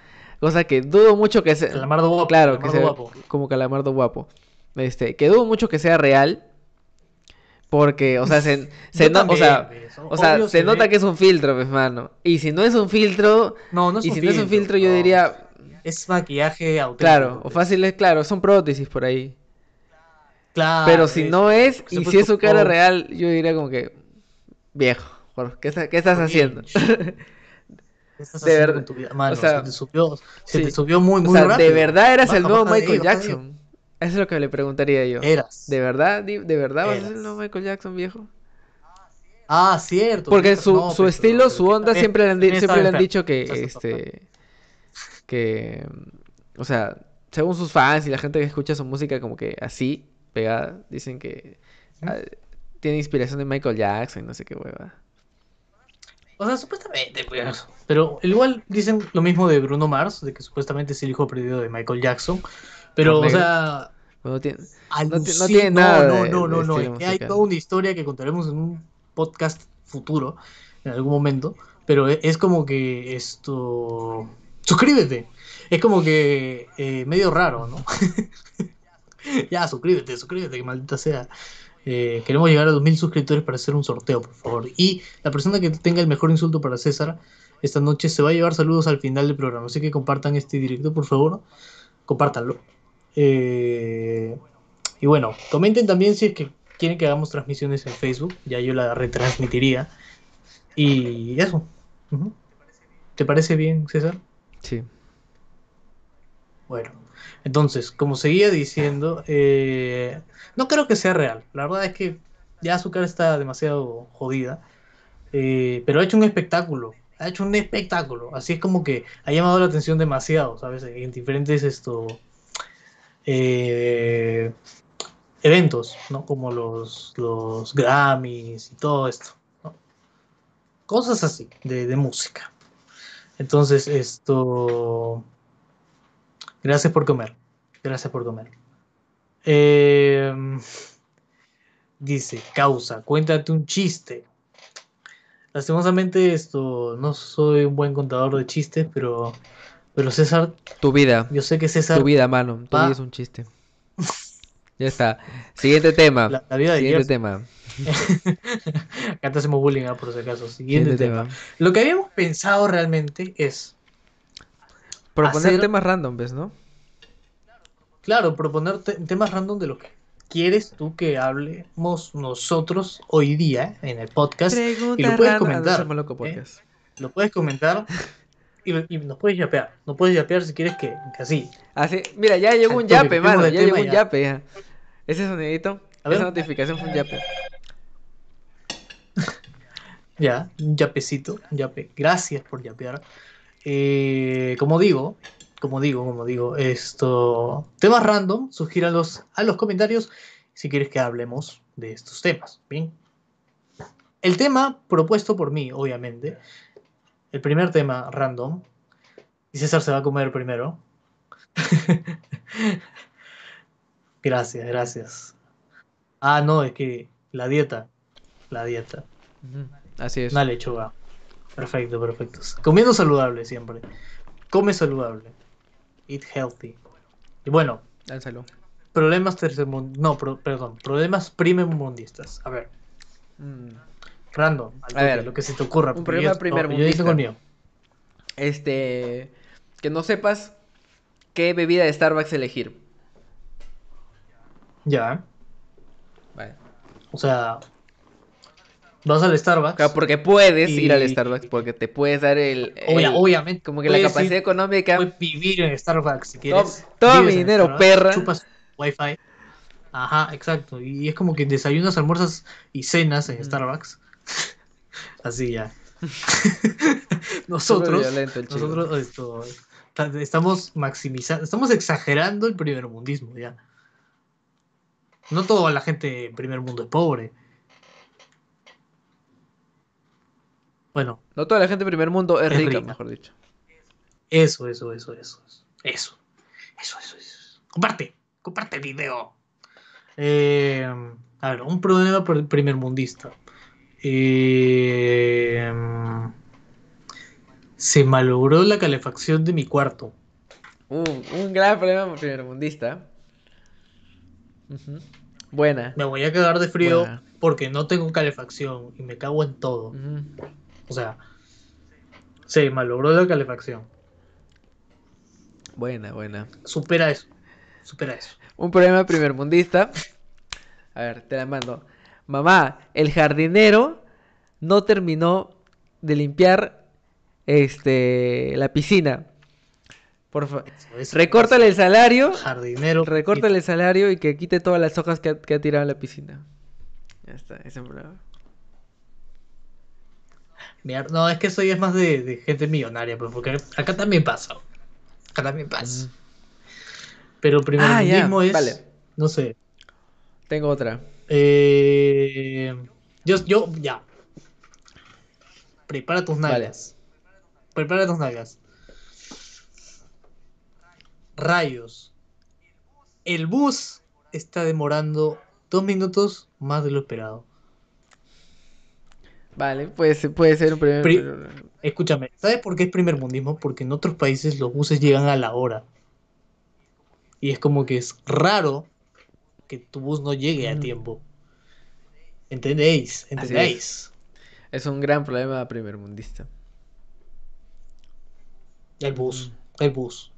Cosa que dudo mucho que sea. Calamardo guapo, Claro, que sea guapo. como calamardo guapo. Este, que dudo mucho que sea real. Porque, o sea, se, se o sea, o sea, obvio se se nota que es un filtro, pues, mano. Y si no es un filtro, No, no es y un si no es un filtro, yo diría, Es maquillaje auténtico. claro, o pues. fácil es, claro, son prótesis por ahí. Claro, Pero si no es, y si es su cara real, yo diría como que, viejo, ¿qué, está- qué estás haciendo? ¿Qué estás De haciendo ver- con tu vida? Mano, o sea, se te subió, se sí. te subió muy, O muy sea, rápido. ¿de verdad eras el nuevo Michael ello, Jackson? Eso es lo que le preguntaría yo. Eras. ¿De verdad? ¿De verdad vas a ser Eras. el nuevo Michael Jackson, viejo? Ah, cierto. Porque cierto. su, No, su pero- estilo, pero su onda también- siempre le han, siempre le han dicho que, este, que, o sea, según sus fans y la gente que escucha su música como que así, pegada, dicen que ah, tiene inspiración de Michael Jackson y no sé qué hueva. O sea, supuestamente, pues. Pero igual dicen lo mismo de Bruno Mars, de que supuestamente es el hijo perdido de Michael Jackson. Pero, o sea, Bueno, tiene- no tiene nada No, no, no, de no, que hay toda una historia que contaremos en un podcast futuro. en algún momento, pero e- es como que esto... Suscríbete. Es como que eh, medio raro, ¿no? ya, suscríbete, suscríbete, que maldita sea. Eh, queremos llegar a 2.000 suscriptores para hacer un sorteo, por favor. Y la persona que tenga el mejor insulto para César esta noche se va a llevar saludos al final del programa. Así que compartan este directo, por favor. Compártanlo. Eh, y bueno, comenten también si es que quieren que hagamos transmisiones en Facebook. Ya yo la retransmitiría. Y eso. ¿Te parece bien, César? Sí. Bueno, entonces, como seguía diciendo, eh, no creo que sea real. La verdad es que ya cara está demasiado jodida. Eh, pero ha hecho un espectáculo. Ha hecho un espectáculo. Así es como que ha llamado la atención demasiado, ¿sabes? En diferentes esto, eh, eventos, ¿no? Como los, los Grammys y todo esto. Cosas así, de, de música. Entonces, esto... Gracias por comer. Gracias por comer. Eh, dice, causa, cuéntate un chiste. Lastimosamente esto, no soy un buen contador de chistes, pero, pero César, Tu vida. yo sé que César, Tu vida, mano. Tu va- vida es un chiste. Ya está. Siguiente tema. la, la vida de Siguiente tema. Acá te hacemos bullying, ah, por si acaso. Siguiente, Siguiente tema. tema. Lo que habíamos pensado realmente es, Proponer Hacer- temas random, ¿ves, no? claro, proponer te- temas random de lo que quieres tú que hablemos nosotros hoy día en el podcast. Pregunta y lo puedes comentar, loco ¿eh? Lo puedes comentar y, y nos puedes yapear. Nos puedes yapear si quieres que, que así. Así, mira, ya llegó un yape, mano. Ya llegó un ya. yape. ya. Ese sonidito, A ver. esa notificación fue un yape. Ya, un yapecito, un yape. Gracias por yapear. Eh, como digo, como digo, como digo, esto. Temas random, sugíralos a los comentarios si quieres que hablemos de estos temas. Bien. El tema propuesto por mí, obviamente. El primer tema random. Y César se va a comer primero. gracias, gracias. Ah, no, es que la dieta. La dieta. Así es. Una lechuga. Perfecto, perfecto. Comiendo saludable siempre. Come saludable. Eat healthy. Y bueno, Lánzalo. problemas tercermundistas. No, pro- perdón. Problemas primermundistas. A ver, Mm. random. A toque, ver, lo que se te ocurra. un problema yo- no, primermundista. Yo mío. Este. Que no sepas qué bebida de Starbucks elegir. Ya. Vale. O sea, vas al Starbucks. Claro, porque puedes Y- ir al Starbucks, porque te puedes dar el. Obvia- el- obviamente. Como que la capacidad ir- económica. puedes vivir en Starbucks si quieres. Vives mi dinero, perra. Chupas wifi. Ajá, exacto. Y es como que desayunas, almuerzas y cenas en Ujú. Starbucks. Así ya. Nosotros, nosotros esto, ta- estamos maximizando, estamos exagerando el primer mundismo ya. No toda la gente en primer mundo es pobre. Bueno, No toda la gente del primer mundo es, Es rica, rica. mejor dicho. Eso, eso, eso, eso. Eso. Eso, eso, eso. Comparte. Comparte el video. Eh, a ver, un problema pr- primermundista. Eh, se malogró la calefacción de mi cuarto. Un, un gran problema primermundista. Buena. Me voy a cagar de frío Buena. porque no tengo calefacción y me cago en todo. O sea, se malogró la calefacción. Buena, buena. Supera eso. Supera eso. Un problema primermundista. A ver, te la mando. Mamá, el jardinero no terminó de limpiar este la piscina. Por favor, recórtale el salario, Jardinero. recórtale el salario y que quite todas las hojas que ha, que ha tirado en la piscina. Ya está, ese es problema. No, es que eso ya es más de, de gente millonaria, pues, porque acá también pasa. Acá también pasa. Ujú. Pero el primer Ah, ya, mundismo es, vale. no sé, Tengo otra. eh, yo, yo, ya. Prepara tus Vale. nalgas. Prepara tus nalgas. Rayos. El bus está demorando dos minutos más de lo esperado. Vale, puede, puede ser un primer... Pri Escúchame, ¿sabes por qué es primer mundismo? Porque en otros países los buses llegan a la hora. Y es como que es raro que tu bus no llegue a tiempo. ¿Entendéis? ¿Entendéis? Es. es. un gran problema primer mundista. El bus, mm. el bus.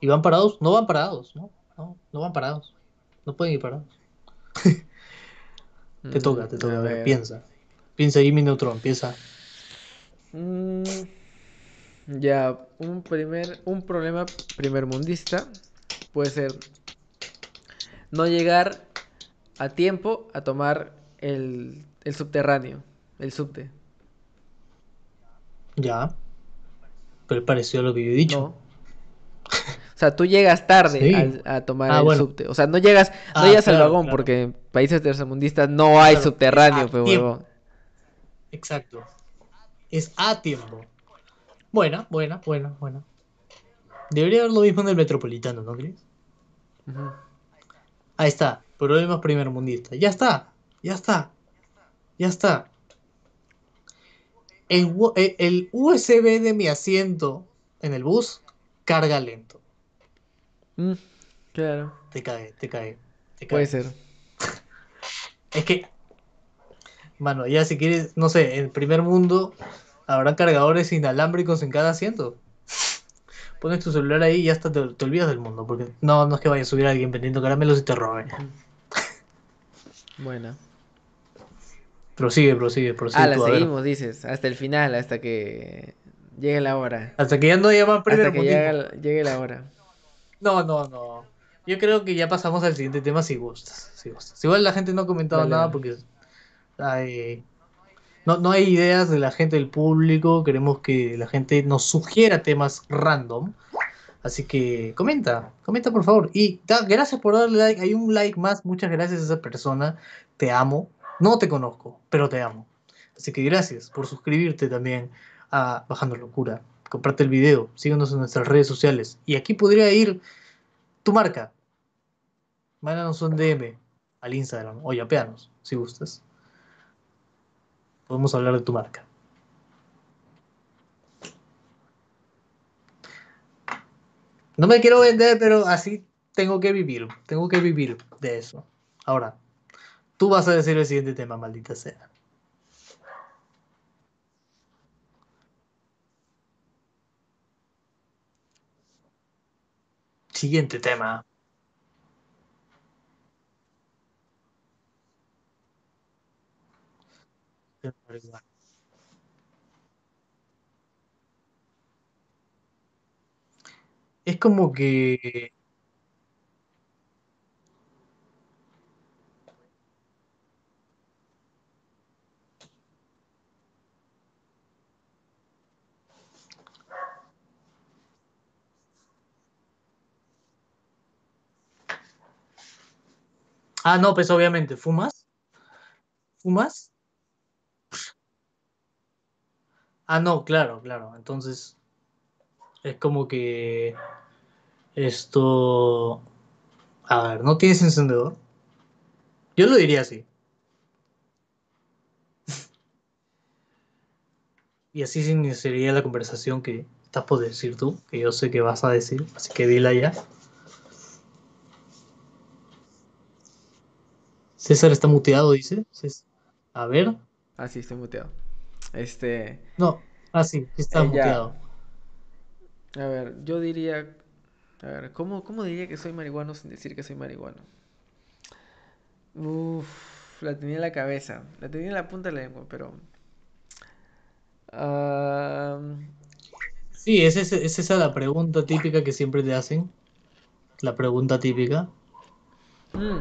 ¿Y van parados? No van parados, ¿no? No, no van parados. No pueden ir parados. te toca, te mm, toca. A ver, piensa. Piensa ahí, mi neutrón, piensa. Mm, ya, un primer, un problema primer mundista puede ser no llegar a tiempo a tomar el, el subterráneo, el subte. Ya. Pero pareció lo que yo he dicho. O sea, tú llegas tarde a, tomar ah, el subte. O sea, no llegas, no ah, llegas al vagón porque en países tercermundistas no hay subterráneo, pero Exacto. Es a tiempo. Buena, buena, buena, buena. Debería haber lo mismo en el metropolitano, ¿no crees? Ahí está. Problemas mundista Ya está. Ya está. Ya está. El, el, USB de mi asiento en el bus carga lento. Mm, claro. Te cae, te cae. Te cae. Puede ser. es que, mano, ya si quieres, no sé, en el primer mundo habrá cargadores inalámbricos en cada asiento. Pones tu celular ahí y ya hasta te, olvidas del mundo. Porque no, no es que vaya a subir a alguien vendiendo caramelos y te robe. Buena. Prosigue, prosigue, prosigue. Ah, la seguimos, dices, hasta el final, hasta que llegue la hora. Hasta que ya no llaman primer Hasta que llegue, la hora. No, no, no. Yo creo que ya pasamos al siguiente tema si gustas. Si gustas. Igual la gente no ha comentado nada porque hay, no, no hay ideas de la gente del público. Queremos que la gente nos sugiera temas random. Así que comenta, comenta por favor. Y gracias por darle like. Hay un like más. Muchas gracias a esa persona. Te amo. No te conozco, pero te amo. Así que gracias por suscribirte también a Bajando Locura. Comparte el video, síguenos en nuestras redes sociales. Y aquí podría ir tu marca. Mándanos un DM al Instagram o yapeanos, si gustas. Podemos hablar de tu marca. No me quiero vender, pero así tengo que vivir. Tengo que vivir de eso. Ahora, Tú vas a decir el siguiente tema, maldita sea. Siguiente tema. Es como que Ah, no, pues obviamente, ¿fumas? ¿Fumas? Ah, no, claro, claro. Entonces, es como que esto... A ver, ¿no tienes encendedor? Yo lo diría así. y así se iniciaría la conversación que estás por decir tú, que yo sé que vas a decir, así que dila ya. César está muteado, dice. A ver. Ah, sí, estoy muteado. Este. No, ah, sí, está muteado. A ver, yo diría. A ver, ¿cómo, ¿cómo diría que soy marihuano sin decir que soy marihuano? Uff, la tenía en la cabeza. La tenía en la punta de la lengua, pero. Sí, es, es, esa la pregunta típica que siempre te hacen. La pregunta típica. Mm.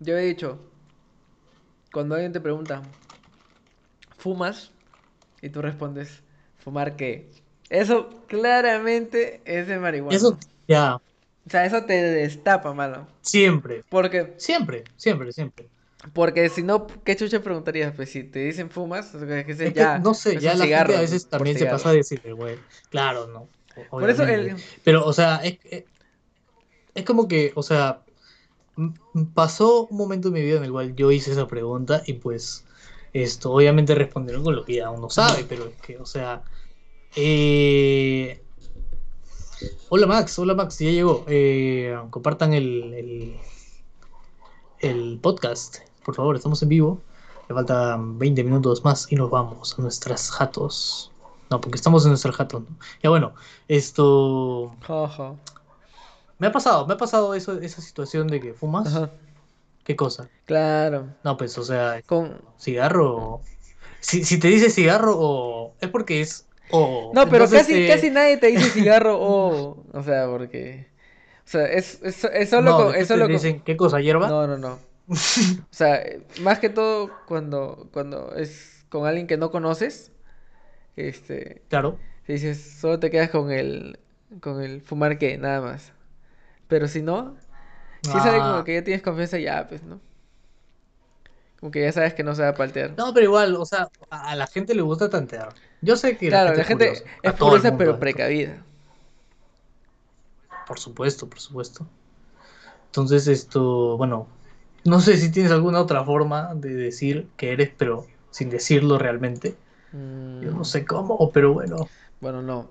Yo he dicho, cuando alguien te pregunta, ¿fumas? Y tú respondes, ¿fumar qué? Eso claramente es de marihuana. Eso, ya. O sea, eso te destapa, malo. Siempre. Porque. Siempre, siempre, siempre. Porque si no, ¿qué chucha preguntarías? Pues si te dicen fumas, que sé, ya. no sé, ya la gente a veces también se pasa a decirle, güey. Claro, no. Por eso el... Pero, o sea, es, es como que, o sea, pasó un momento en mi vida en el cual yo hice esa pregunta y pues Esto, obviamente respondieron con lo que ya uno sabe, pero es que, o sea. eh, Hola Max, hola Max, ya llegó. Eh, compartan el, el, el podcast, por favor, estamos en vivo. Le faltan 20 minutos más y nos vamos a nuestras jatos. No, porque estamos en nuestras jatos. ¿no? Ya bueno, esto. Me ha pasado, me ha pasado eso, esa situación de que fumas. Ajá. ¿Qué cosa? Claro. No, pues, o sea, Con... cigarro. Si, si te dice cigarro o es porque es o No, pero entonces, casi, eh, casi nadie te dice cigarro o... O sea, porque... O sea, es, es, es solo no, con... Es solo te con- dicen qué cosa hierba. No, no, no. O sea, más que todo cuando, cuando es con alguien que no conoces, este, Claro. dices, solo te quedas con el, con el fumar que, nada más. Pero si no, alguien Ah. como que ya tienes confianza, ya, pues, ¿no? Como que ya sabes que no se va a paltear. No, pero igual, o sea, a la gente le gusta tantear. Yo sé que Claro, la gente curiosa, a es curiosa pero precavida. Por supuesto, por supuesto. Entonces, esto, bueno, no sé si tienes alguna otra forma de decir que eres, pero sin decirlo realmente. Yo Mm, no sé cómo, pero bueno. Bueno, no.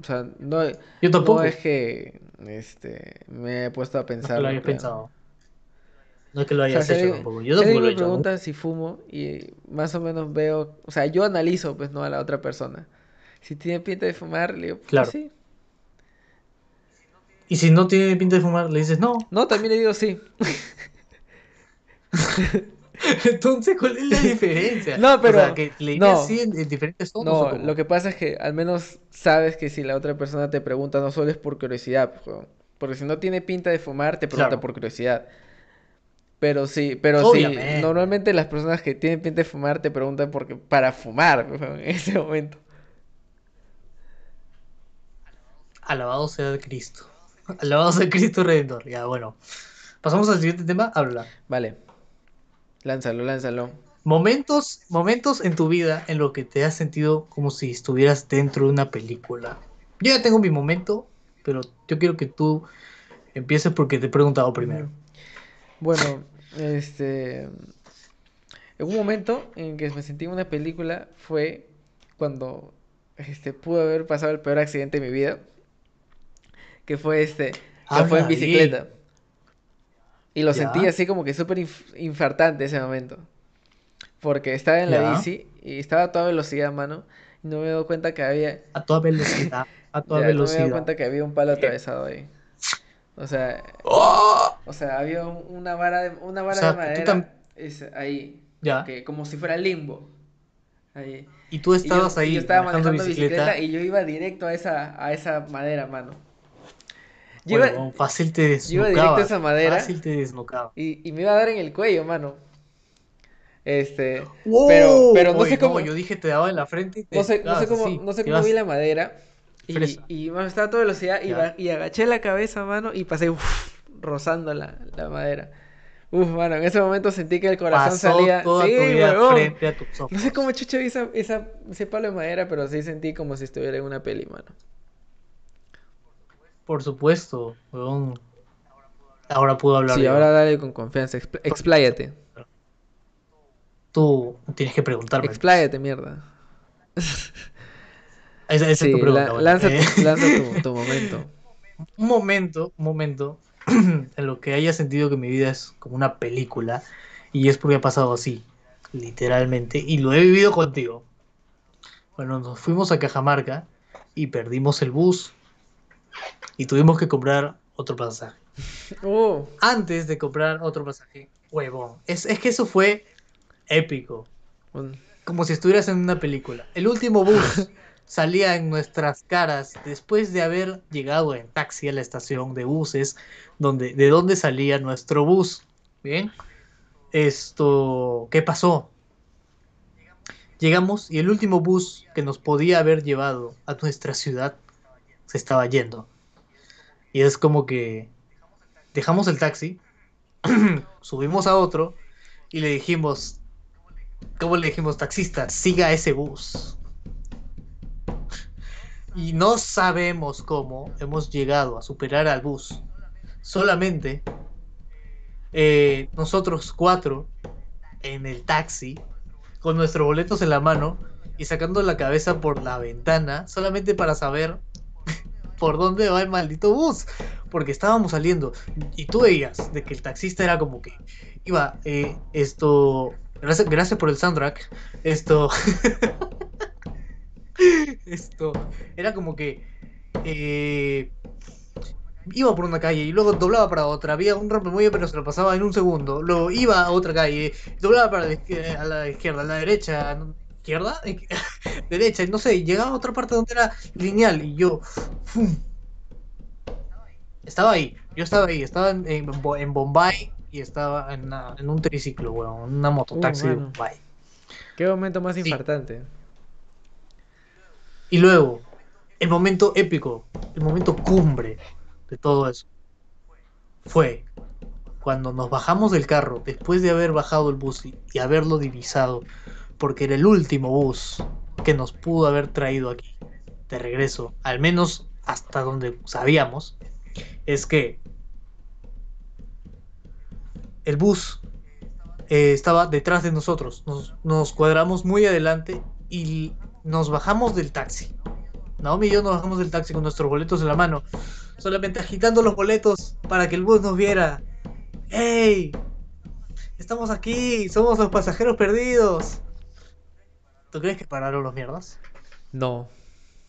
O sea, no, Yo tampoco. no es que este, me he puesto a No pensar. lo hayas pensado. No es que lo O sea, hayas si hecho tampoco. Yo tampoco lo he me hecho. ¿no? pregunta si fumo y más o menos veo, o sea, yo analizo, pues, no a la otra persona. Si tiene pinta de fumar, le digo, pues Claro. sí. Y si no tiene pinta de fumar, le dices no. No, también le digo sí. Entonces, ¿cuál es la diferencia? No, pero- O sea, que le no. dirías sí en, en diferentes tonos No, lo que pasa es que al menos sabes que si la otra persona te pregunta, no solo es por curiosidad, pues, porque si no tiene pinta de fumar, te pregunta Claro. por curiosidad. Pero sí, pero sí, normalmente las personas que tienen pinta de fumar te preguntan porque para fumar, en ese momento. Alabado sea Cristo. Alabado sea Cristo Redentor. Ya, bueno. Pasamos al siguiente tema. Habla. Vale. Lánzalo, lánzalo. Momentos, momentos en tu vida en lo que te has sentido como si estuvieras dentro de una película. Yo ya tengo mi momento, pero yo quiero que tú empieces porque te he preguntado primero. Bueno, este. En un momento en que me sentí en una película fue cuando este, pudo haber pasado el peor accidente de mi vida. Que fue este. Que fue en bien. Y lo Ya. sentí así como que súper inf- infartante ese momento. Porque estaba en la Ya. bici y estaba a toda velocidad, mano. Y no me he dado cuenta que había. A toda velocidad. A toda ya, no me he dado velocidad. cuenta que había un palo atravesado ahí. O sea, ¡Oh! o sea, había un- una vara de, una vara sea, de madera tam- es ahí, Ya. que como si fuera limbo. Ahí. Y tú Y yo, estabas y ahí yo estaba manejando, manejando bicicleta. bicicleta y yo iba directo a esa, a esa madera, mano. Yo Bueno, iba- fácil te yo iba directo a esa madera. Fácil te desnucaba. y, y me iba a dar en el cuello, mano. Este, ¡Wow! pero, pero no Oye, sé cómo, yo dije te daba en la frente y te no sé, no sé desnucabas cómo, así, no sé cómo vi la madera. Y, y mano, estaba a toda velocidad y, ba- y agaché la cabeza, mano, y pasé uf, rozando la, la madera. Uf, mano, en ese momento sentí que el corazón Pasó salía. toda Sí, tu vida frente a tus ojos. No sé cómo chucho vi esa, esa, ese palo de madera, pero sí sentí como si estuviera en una peli, mano. Por supuesto, weón. Ahora puedo hablar Sí, yo. ahora dale con confianza, expl- expláyate. Tú tienes que preguntarme. Expláyate, mierda. Esa, esa es Sí, tu pregunta. la- bueno. lanza, Eh, tu, lanza tu, tu momento. un momento, un momento en lo que haya sentido que mi vida es como una película y es porque ha pasado así, literalmente, y lo he vivido contigo. Bueno, nos fuimos a Cajamarca y perdimos el bus y tuvimos que comprar otro pasaje. Uh, Antes de comprar otro pasaje, huevón. Es, es que eso fue épico. como si estuvieras en una película. El último bus salía en nuestras caras después de haber llegado en taxi a la estación de buses, donde, de donde salía nuestro bus. Bien, esto, ¿qué pasó? Llegamos y el último bus que nos podía haber llevado a nuestra ciudad se estaba yendo. Y es como que dejamos el taxi, subimos a otro y le dijimos, ¿Cómo le dijimos, taxista? Siga ese bus. Y no sabemos cómo hemos llegado a superar al bus. Solamente eh, nosotros cuatro en el taxi, con nuestros boletos en la mano y sacando la cabeza por la ventana, solamente para saber por dónde va el maldito bus. Porque estábamos saliendo y tú veías de que el taxista era como que iba, eh, esto, gracias, por el soundtrack, esto, esto, era como que eh, iba por una calle y luego doblaba para otra, había un rompemuelle pero se lo pasaba en un segundo, luego iba a otra calle, doblaba para la a la izquierda, a la derecha, izquierda, derecha, no sé, llegaba a otra parte donde era lineal y yo, ¡fum! estaba ahí, yo estaba ahí, estaba en, en, Bombay y estaba en, en un triciclo, weón, en una mototaxi de Bombay. Qué momento más importante Y luego, el momento épico, el momento cumbre de todo eso, fue cuando nos bajamos del carro, después de haber bajado el bus y haberlo divisado, porque era el último bus que nos pudo haber traído aquí, de regreso, al menos hasta donde sabíamos, es que el bus eh, estaba detrás de nosotros, nos, cuadramos muy adelante y nos bajamos del taxi. Naomi y yo nos bajamos del taxi con nuestros boletos en la mano, solamente agitando los boletos para que el bus nos viera. ¡Ey! Estamos aquí, somos los pasajeros perdidos. ¿Tú crees que pararon los mierdas? No,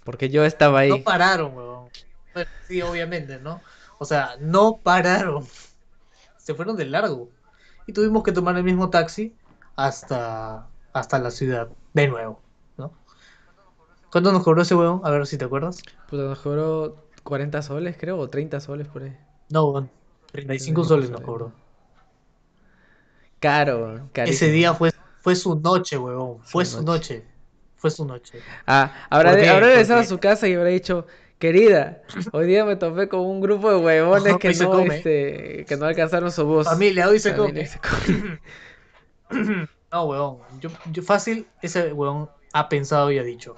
porque yo estaba ahí. No pararon, weón. sí, obviamente, ¿no? O sea, no pararon. Se fueron de largo. Y tuvimos que tomar el mismo taxi hasta, hasta la ciudad, de nuevo, ¿no? ¿Cuánto nos cobró ese weón? A ver si te acuerdas. Pues nos cobró 40 soles, creo, o 30 soles por ahí. No, weón. 35 soles nos cobró. Caro, caro. Ese día fue, fue su noche, weón. Fue su, noche. Fue su noche. Ah, habrá, habrá regresado a su casa y habrá dicho, Querida, hoy día me topé con un grupo de huevones que, no, este, que no alcanzaron su voz. Familia, hoy se come. no, huevón. Yo, yo, fácil, ese huevón ha pensado y ha dicho.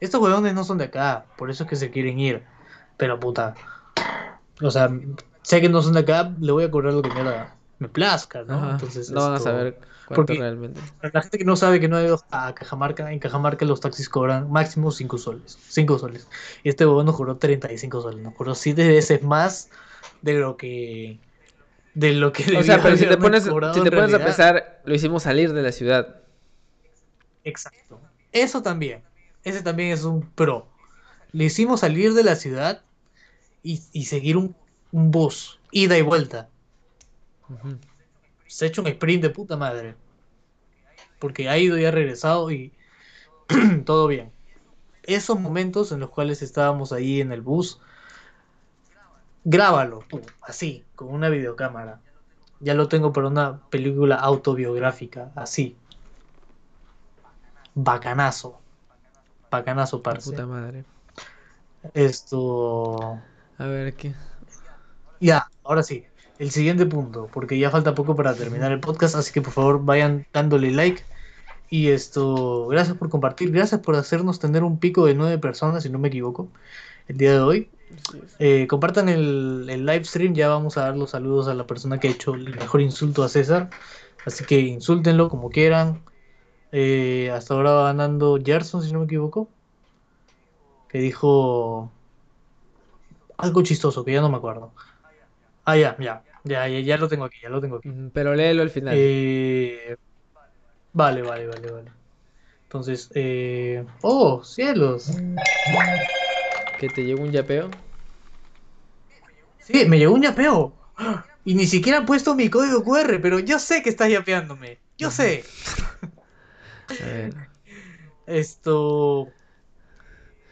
Estos huevones no son de acá, por eso es que se quieren ir. Pero puta. O sea, sé que no son de acá, le voy a cobrar lo que me, me plazca, ¿no? Entonces, no van a saber porque realmente. La gente que no sabe que no ha ido a Cajamarca, en Cajamarca los taxis cobran máximo 5 soles. 5 soles. Y este huevón nos cobró 35 soles. Nos cobró 7 veces más de lo que. De lo que O sea, pero si te pones, si te pones a pensar, lo hicimos salir de la ciudad. Exacto. Eso también. Ese también es un pro. Le hicimos salir de la ciudad y, y seguir un, un bus. Ida y vuelta se ha hecho un sprint de puta madre. Porque ha ido y ha regresado y todo bien. Esos momentos en los cuales estábamos ahí en el bus, grábalo, así, con una videocámara. Ya lo tengo para una película autobiográfica, así. Bacanazo. Bacanazo, parce. Puta madre. Esto. A ver qué. Ya, ahora sí el siguiente punto, porque ya falta poco para terminar el podcast, así que por favor vayan dándole like. Y esto, gracias por compartir, gracias por hacernos tener un pico de nueve personas, si no me equivoco, el día de hoy. Eh, compartan el, el, live stream, ya vamos a dar los saludos a la persona que ha hecho el mejor insulto a César. Así que insúltenlo como quieran. Eh, hasta ahora va ganando Gerson, si no me equivoco. Que dijo algo chistoso, que ya no me acuerdo. Ah, ya, ya. Ya, ya, lo tengo aquí, ya lo tengo aquí. Pero léelo al final. Eh, vale, vale, vale, vale. Entonces, eh... oh, cielos. ¿Que te llegó un yapeo? Sí, me llegó un yapeo. Y ni siquiera he puesto mi código QR, pero yo sé que estás yapeándome. Yo sé. A ver. Esto.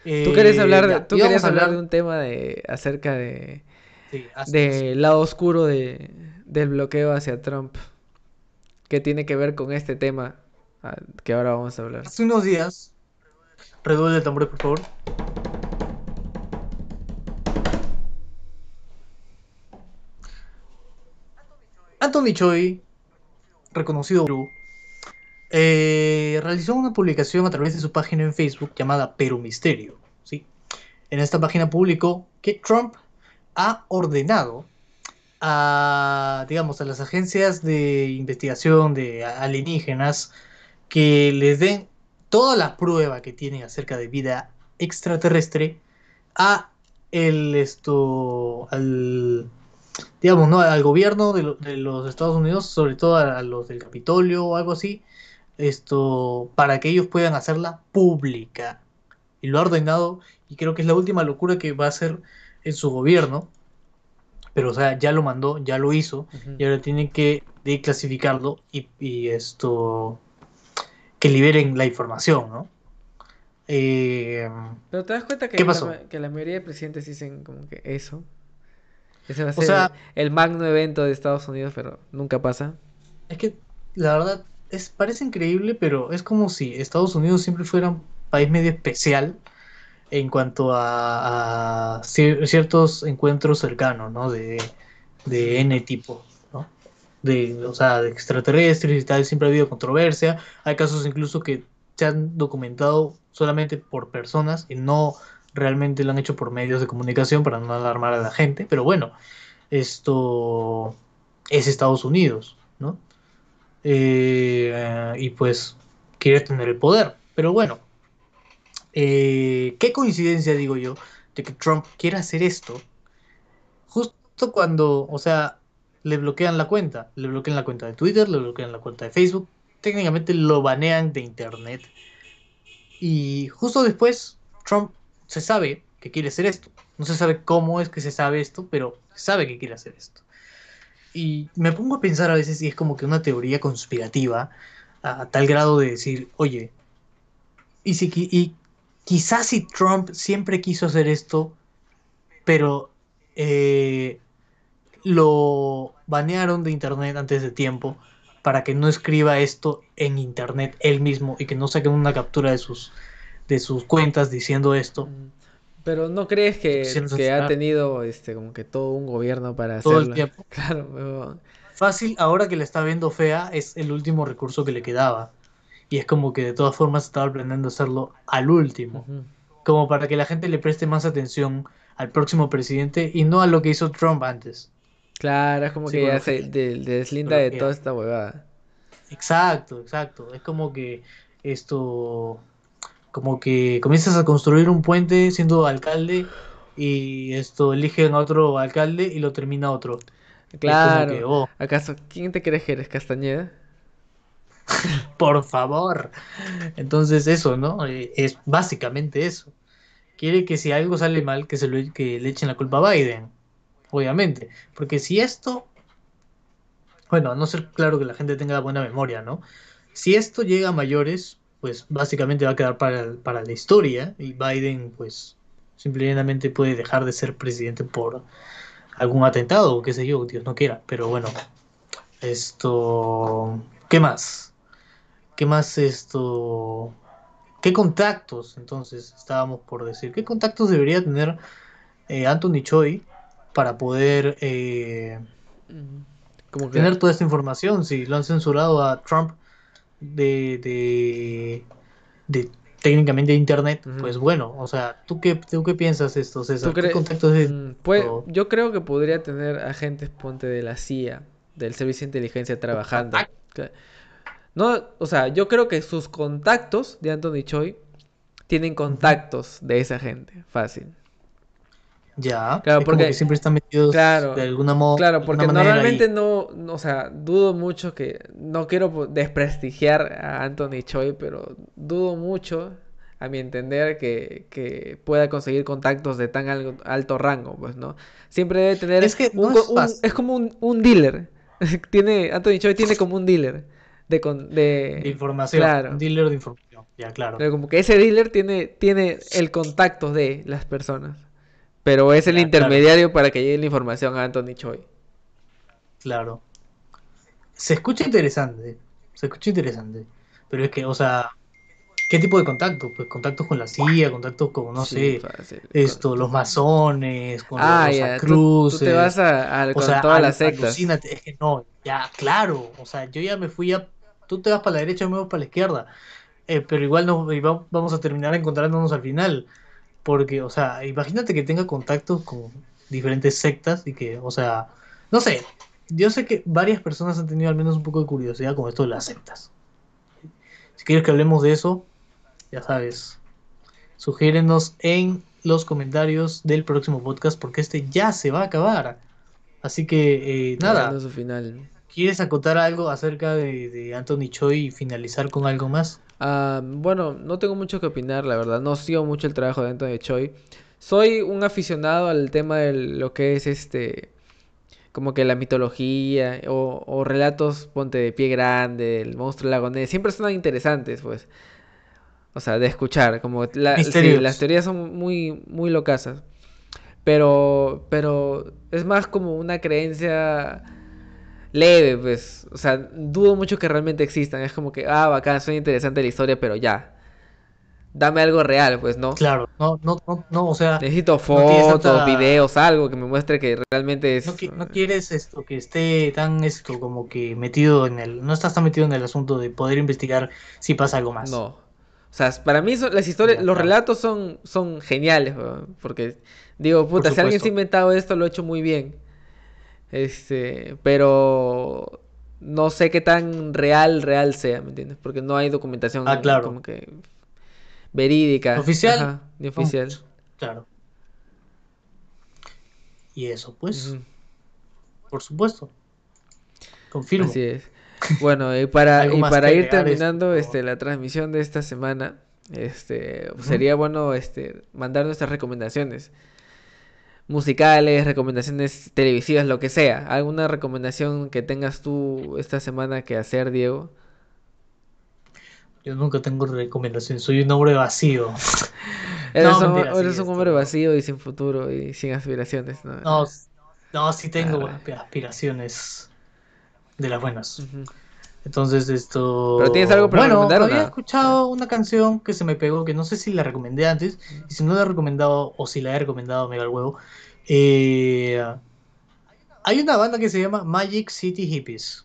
tú querías hablar, de, tú querías hablar de un tema de acerca de del lado oscuro de, del bloqueo hacia Trump, que tiene que ver con este tema que ahora vamos a hablar. Hace unos días, reduele el tambor, por favor. Anthony Choi, reconocido eh, realizó una publicación a través de su página en Facebook llamada Perú Misterio. ¿sí? En esta página publicó que Trump ha ordenado a, digamos, a las agencias de investigación de alienígenas que les den toda la prueba que tienen acerca de vida extraterrestre a el esto al digamos no al gobierno de, los Estados Unidos sobre todo a, los del Capitolio o algo así esto para que ellos puedan hacerla pública. Y lo ha ordenado y creo que es la última locura que va a hacer en su gobierno pero o sea ya lo mandó ya lo hizo y ahora tienen que declasificarlo y, y esto que liberen la información no eh, Pero te das cuenta que, ¿qué la, pasó? que la mayoría de presidentes dicen como que eso. Ese va a O ser sea- el magno evento de Estados Unidos, pero nunca pasa. Es que la verdad es, parece increíble, pero es como si Estados Unidos siempre fuera un país medio especial en cuanto a, a cier- ciertos encuentros cercanos, ¿no? De, de N tipo, ¿no? De, o sea, de extraterrestres y tal, siempre ha habido controversia. Hay casos incluso que se han documentado solamente por personas y no realmente lo han hecho por medios de comunicación para no alarmar a la gente, pero bueno, esto es Estados Unidos, ¿no? Eh, y pues quiere tener el poder. Pero bueno, eh, qué coincidencia digo yo de que Trump quiera hacer esto justo cuando, o sea, le bloquean la cuenta, le bloquean la cuenta de Twitter, le bloquean la cuenta de Facebook, técnicamente lo banean de Internet. Y justo después Trump se sabe que quiere hacer esto. No se sabe cómo es que se sabe esto, pero sabe que quiere hacer esto. Y me pongo a pensar a veces si es como que una teoría conspirativa a tal grado de decir, oye, y, si, y quizás si Trump siempre quiso hacer esto, pero eh, lo banearon de internet antes de tiempo para que no escriba esto en internet él mismo y que no saquen una captura de sus de sus cuentas diciendo esto. Mm. Pero ¿no crees que, ha tenido este como que todo un gobierno para Todo el hacerlo? tiempo. Claro, pero- Fácil, ahora que le está viendo fea, es el último recurso que le quedaba. Y es como que de todas formas estaba planeando hacerlo al último. Como para que la gente le preste más atención al próximo presidente y no a lo que hizo Trump antes. Claro, es como que ya se Psicología. de- de- deslinda de toda esta huevada. Exacto, exacto. Es como que esto, como que comienzas a construir un puente siendo alcalde y esto eligen a otro alcalde y lo termina otro. Claro. que, oh, ¿Acaso quién te crees que eres, Castañeda? por favor. Entonces eso, ¿no? Eh, Es básicamente eso. Quiere que si algo sale mal, que se lo, que le echen la culpa a Biden. Obviamente. Porque si esto, bueno, a no ser claro que la gente tenga buena memoria, ¿no? Si esto llega a mayores, pues básicamente va a quedar para, para la historia y Biden, pues, simplemente puede dejar de ser presidente por algún atentado o qué sé yo, Dios no quiera. Pero bueno, esto, ¿qué más? ¿Qué más esto? ¿Qué contactos, entonces, estábamos por decir? ¿Qué contactos debería tener eh, Anthony Choi para poder eh. Como que tener toda esta información? Si lo han censurado a Trump de, de, de técnicamente de internet, pues bueno, o sea, ¿tú qué, tú qué piensas esto, César? ¿Tú ¿Qué contactos de- Mm, pues, yo creo que podría tener agentes, ponte, de la CIA, del Servicio de Inteligencia trabajando. No, o sea, yo creo que sus contactos de Anthony Choi tienen contactos de esa gente, fácil. Ya, Claro, es como porque- que siempre están metidos Claro, de alguna modo, Claro, porque normalmente no, no, o sea, dudo mucho que, no quiero desprestigiar a Anthony Choi, pero dudo mucho, a mi entender, que, que pueda conseguir contactos de tan alto rango, pues, ¿no? Siempre debe tener Es que un, no co- es un- fácil. es como un, un dealer. Tiene, Anthony Choi tiene como un dealer de, con- de, de información, claro. un dealer de información, ya claro. pero como que ese dealer tiene, tiene el contacto de las personas, pero es el Ya, claro. intermediario para que llegue la información a Anthony Choi. Claro. Se escucha interesante, se escucha interesante, pero es que, o sea, ¿qué tipo de contactos? Pues contactos con la CIA, contactos con, no Sí, sé, fácil. esto, los masones, con Ah, los ya, tú, te vas a, a- o con sea, todas al- las sectas. alucínate, es que no, ya, claro, o sea, yo ya me fui a, tú te vas para la derecha, yo me voy para la izquierda, eh, pero igual nos, vamos a terminar encontrándonos al final, porque, o sea, imagínate que tenga contactos con diferentes sectas y que, o sea, No sé, yo sé que varias personas han tenido al menos un poco de curiosidad con esto de las sectas. Si quieres que hablemos de eso, ya sabes, sugiérenos en los comentarios del próximo podcast porque este ya se va a acabar. Así que, eh, nada. Su final. ¿Quieres acotar algo acerca de, de Anthony Choi y finalizar con algo más? Ah, bueno, no tengo mucho que opinar, la verdad. No sigo mucho el trabajo de Anthony Choi. Soy un aficionado al tema de lo que es este, como que la mitología o, o relatos, ponte de pie grande, el monstruo lago Ness, siempre son interesantes, pues. O sea, de escuchar, como la, sí, las teorías son muy, muy locasas. Pero, pero es más como una creencia leve, pues. O sea, dudo mucho que realmente existan. Es como que, ah, bacán, suena interesante la historia, pero ya. Dame algo real, pues, ¿no? Claro, no, no, no, no o sea, Necesito no fotos, tanta- videos, algo que me muestre que realmente es... no, no quieres esto que esté tan esto como que metido en el, no estás tan metido en el asunto de poder investigar si pasa algo más. No. O sea, para mí son- las historias, los relatos son, son geniales, porque digo, puta, si alguien se ha inventado esto, lo ha hecho muy bien. Este, pero no sé qué tan real, real sea, ¿me entiendes? Porque no hay documentación Ah, claro. como que verídica. Oficial, Ajá, ni oficial. Claro. Y eso, pues, por supuesto. Confirmo. Así es. Bueno, y para, ¿Algo y para ir terminando esto? este, la transmisión de esta semana, este, sería bueno este, mandar nuestras recomendaciones musicales, recomendaciones televisivas, lo que sea. ¿Alguna recomendación que tengas tú esta semana que hacer, Diego? Yo nunca tengo recomendación, soy un hombre vacío. Eres, No, un, mentira, sí, eres un esto- hombre vacío y sin futuro y sin aspiraciones, ¿no? No, no, sí tengo Ah. asp- aspiraciones de las buenas. Entonces esto... ¿Pero tienes algo para bueno, recomendar o había nada? escuchado una canción que se me pegó, que no sé si la recomendé antes, y si no la he recomendado o si la he recomendado, me da el huevo. Eh, hay una banda que se llama Magic City Hippies,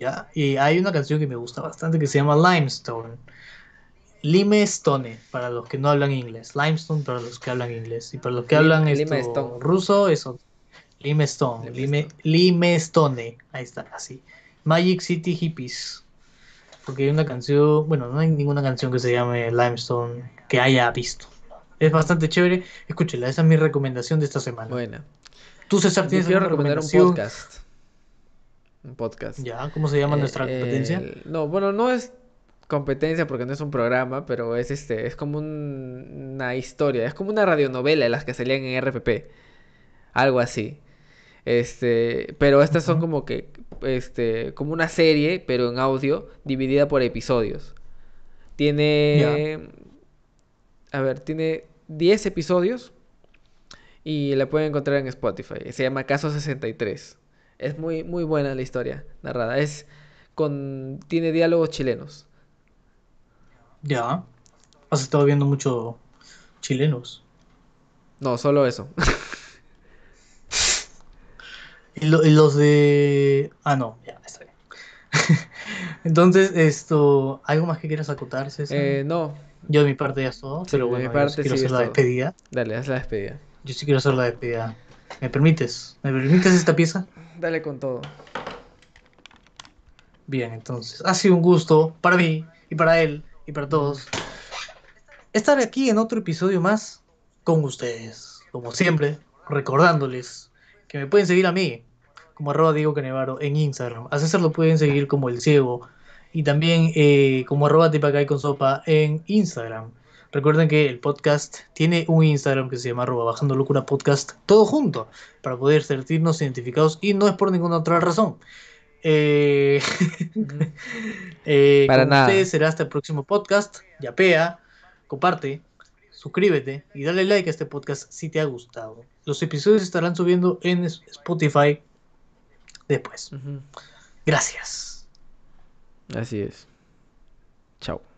¿ya? Y hay una canción que me gusta bastante que se llama Limestone. Limestone, para los que no hablan inglés. Limestone para los que hablan inglés. Y para los que hablan esto, Limestone. ruso, eso. Limestone. Lime, Limestone. Limestone. Ahí está, así. Magic City Hippies. Porque hay una canción, bueno, no hay ninguna canción que se llame Limestone que haya visto. Es bastante chévere. Escúchela, esa es mi recomendación de esta semana. Bueno, Tú, César, tienes alguna recomendar un podcast. Un podcast. Ya, ¿cómo se llama Eh, nuestra competencia? el- no, bueno, no es competencia porque no es un programa, pero es este, es como un- una historia, es como una radionovela de las que salían en RPP, algo así. Este, pero estas son como que, este, como una serie, pero en audio, dividida por episodios. Tiene, a ver, tiene 10 episodios y la pueden encontrar en Spotify. Se llama Caso 63. Es muy, muy buena la historia narrada. Es con, tiene diálogos chilenos. Ya. Has estado viendo mucho chilenos. No, solo eso. Y, lo- y los de. Ah, no, ya, está bien. Entonces, esto. ¿Algo más que quieras acotar, César? Eh, no, Yo de mi parte ya es todo, Sí, pero de mi bueno, yo sí parte quiero hacer la todo. despedida. dale, haz la despedida. Yo sí quiero hacer la despedida. ¿Me permites? ¿Me permites esta pieza? Dale con todo. Bien, entonces, ha sido un gusto para mí y para él y para todos estar aquí en otro episodio más con ustedes. Como siempre, recordándoles que me pueden seguir a mí como arroba Diego Canevaro en Instagram. A César lo pueden seguir como El Ciego y también eh, como arroba Tipacay con Sopa en Instagram. Recuerden que el podcast tiene un Instagram que se llama arroba Bajando Locura Podcast, todo junto, para poder sentirnos identificados y no es por ninguna otra razón. Eh, eh, Para con nada. ustedes será hasta el próximo podcast. Yapea, comparte, suscríbete y dale like a este podcast si te ha gustado. Los episodios estarán subiendo en Spotify después. Gracias. Así es. Chao.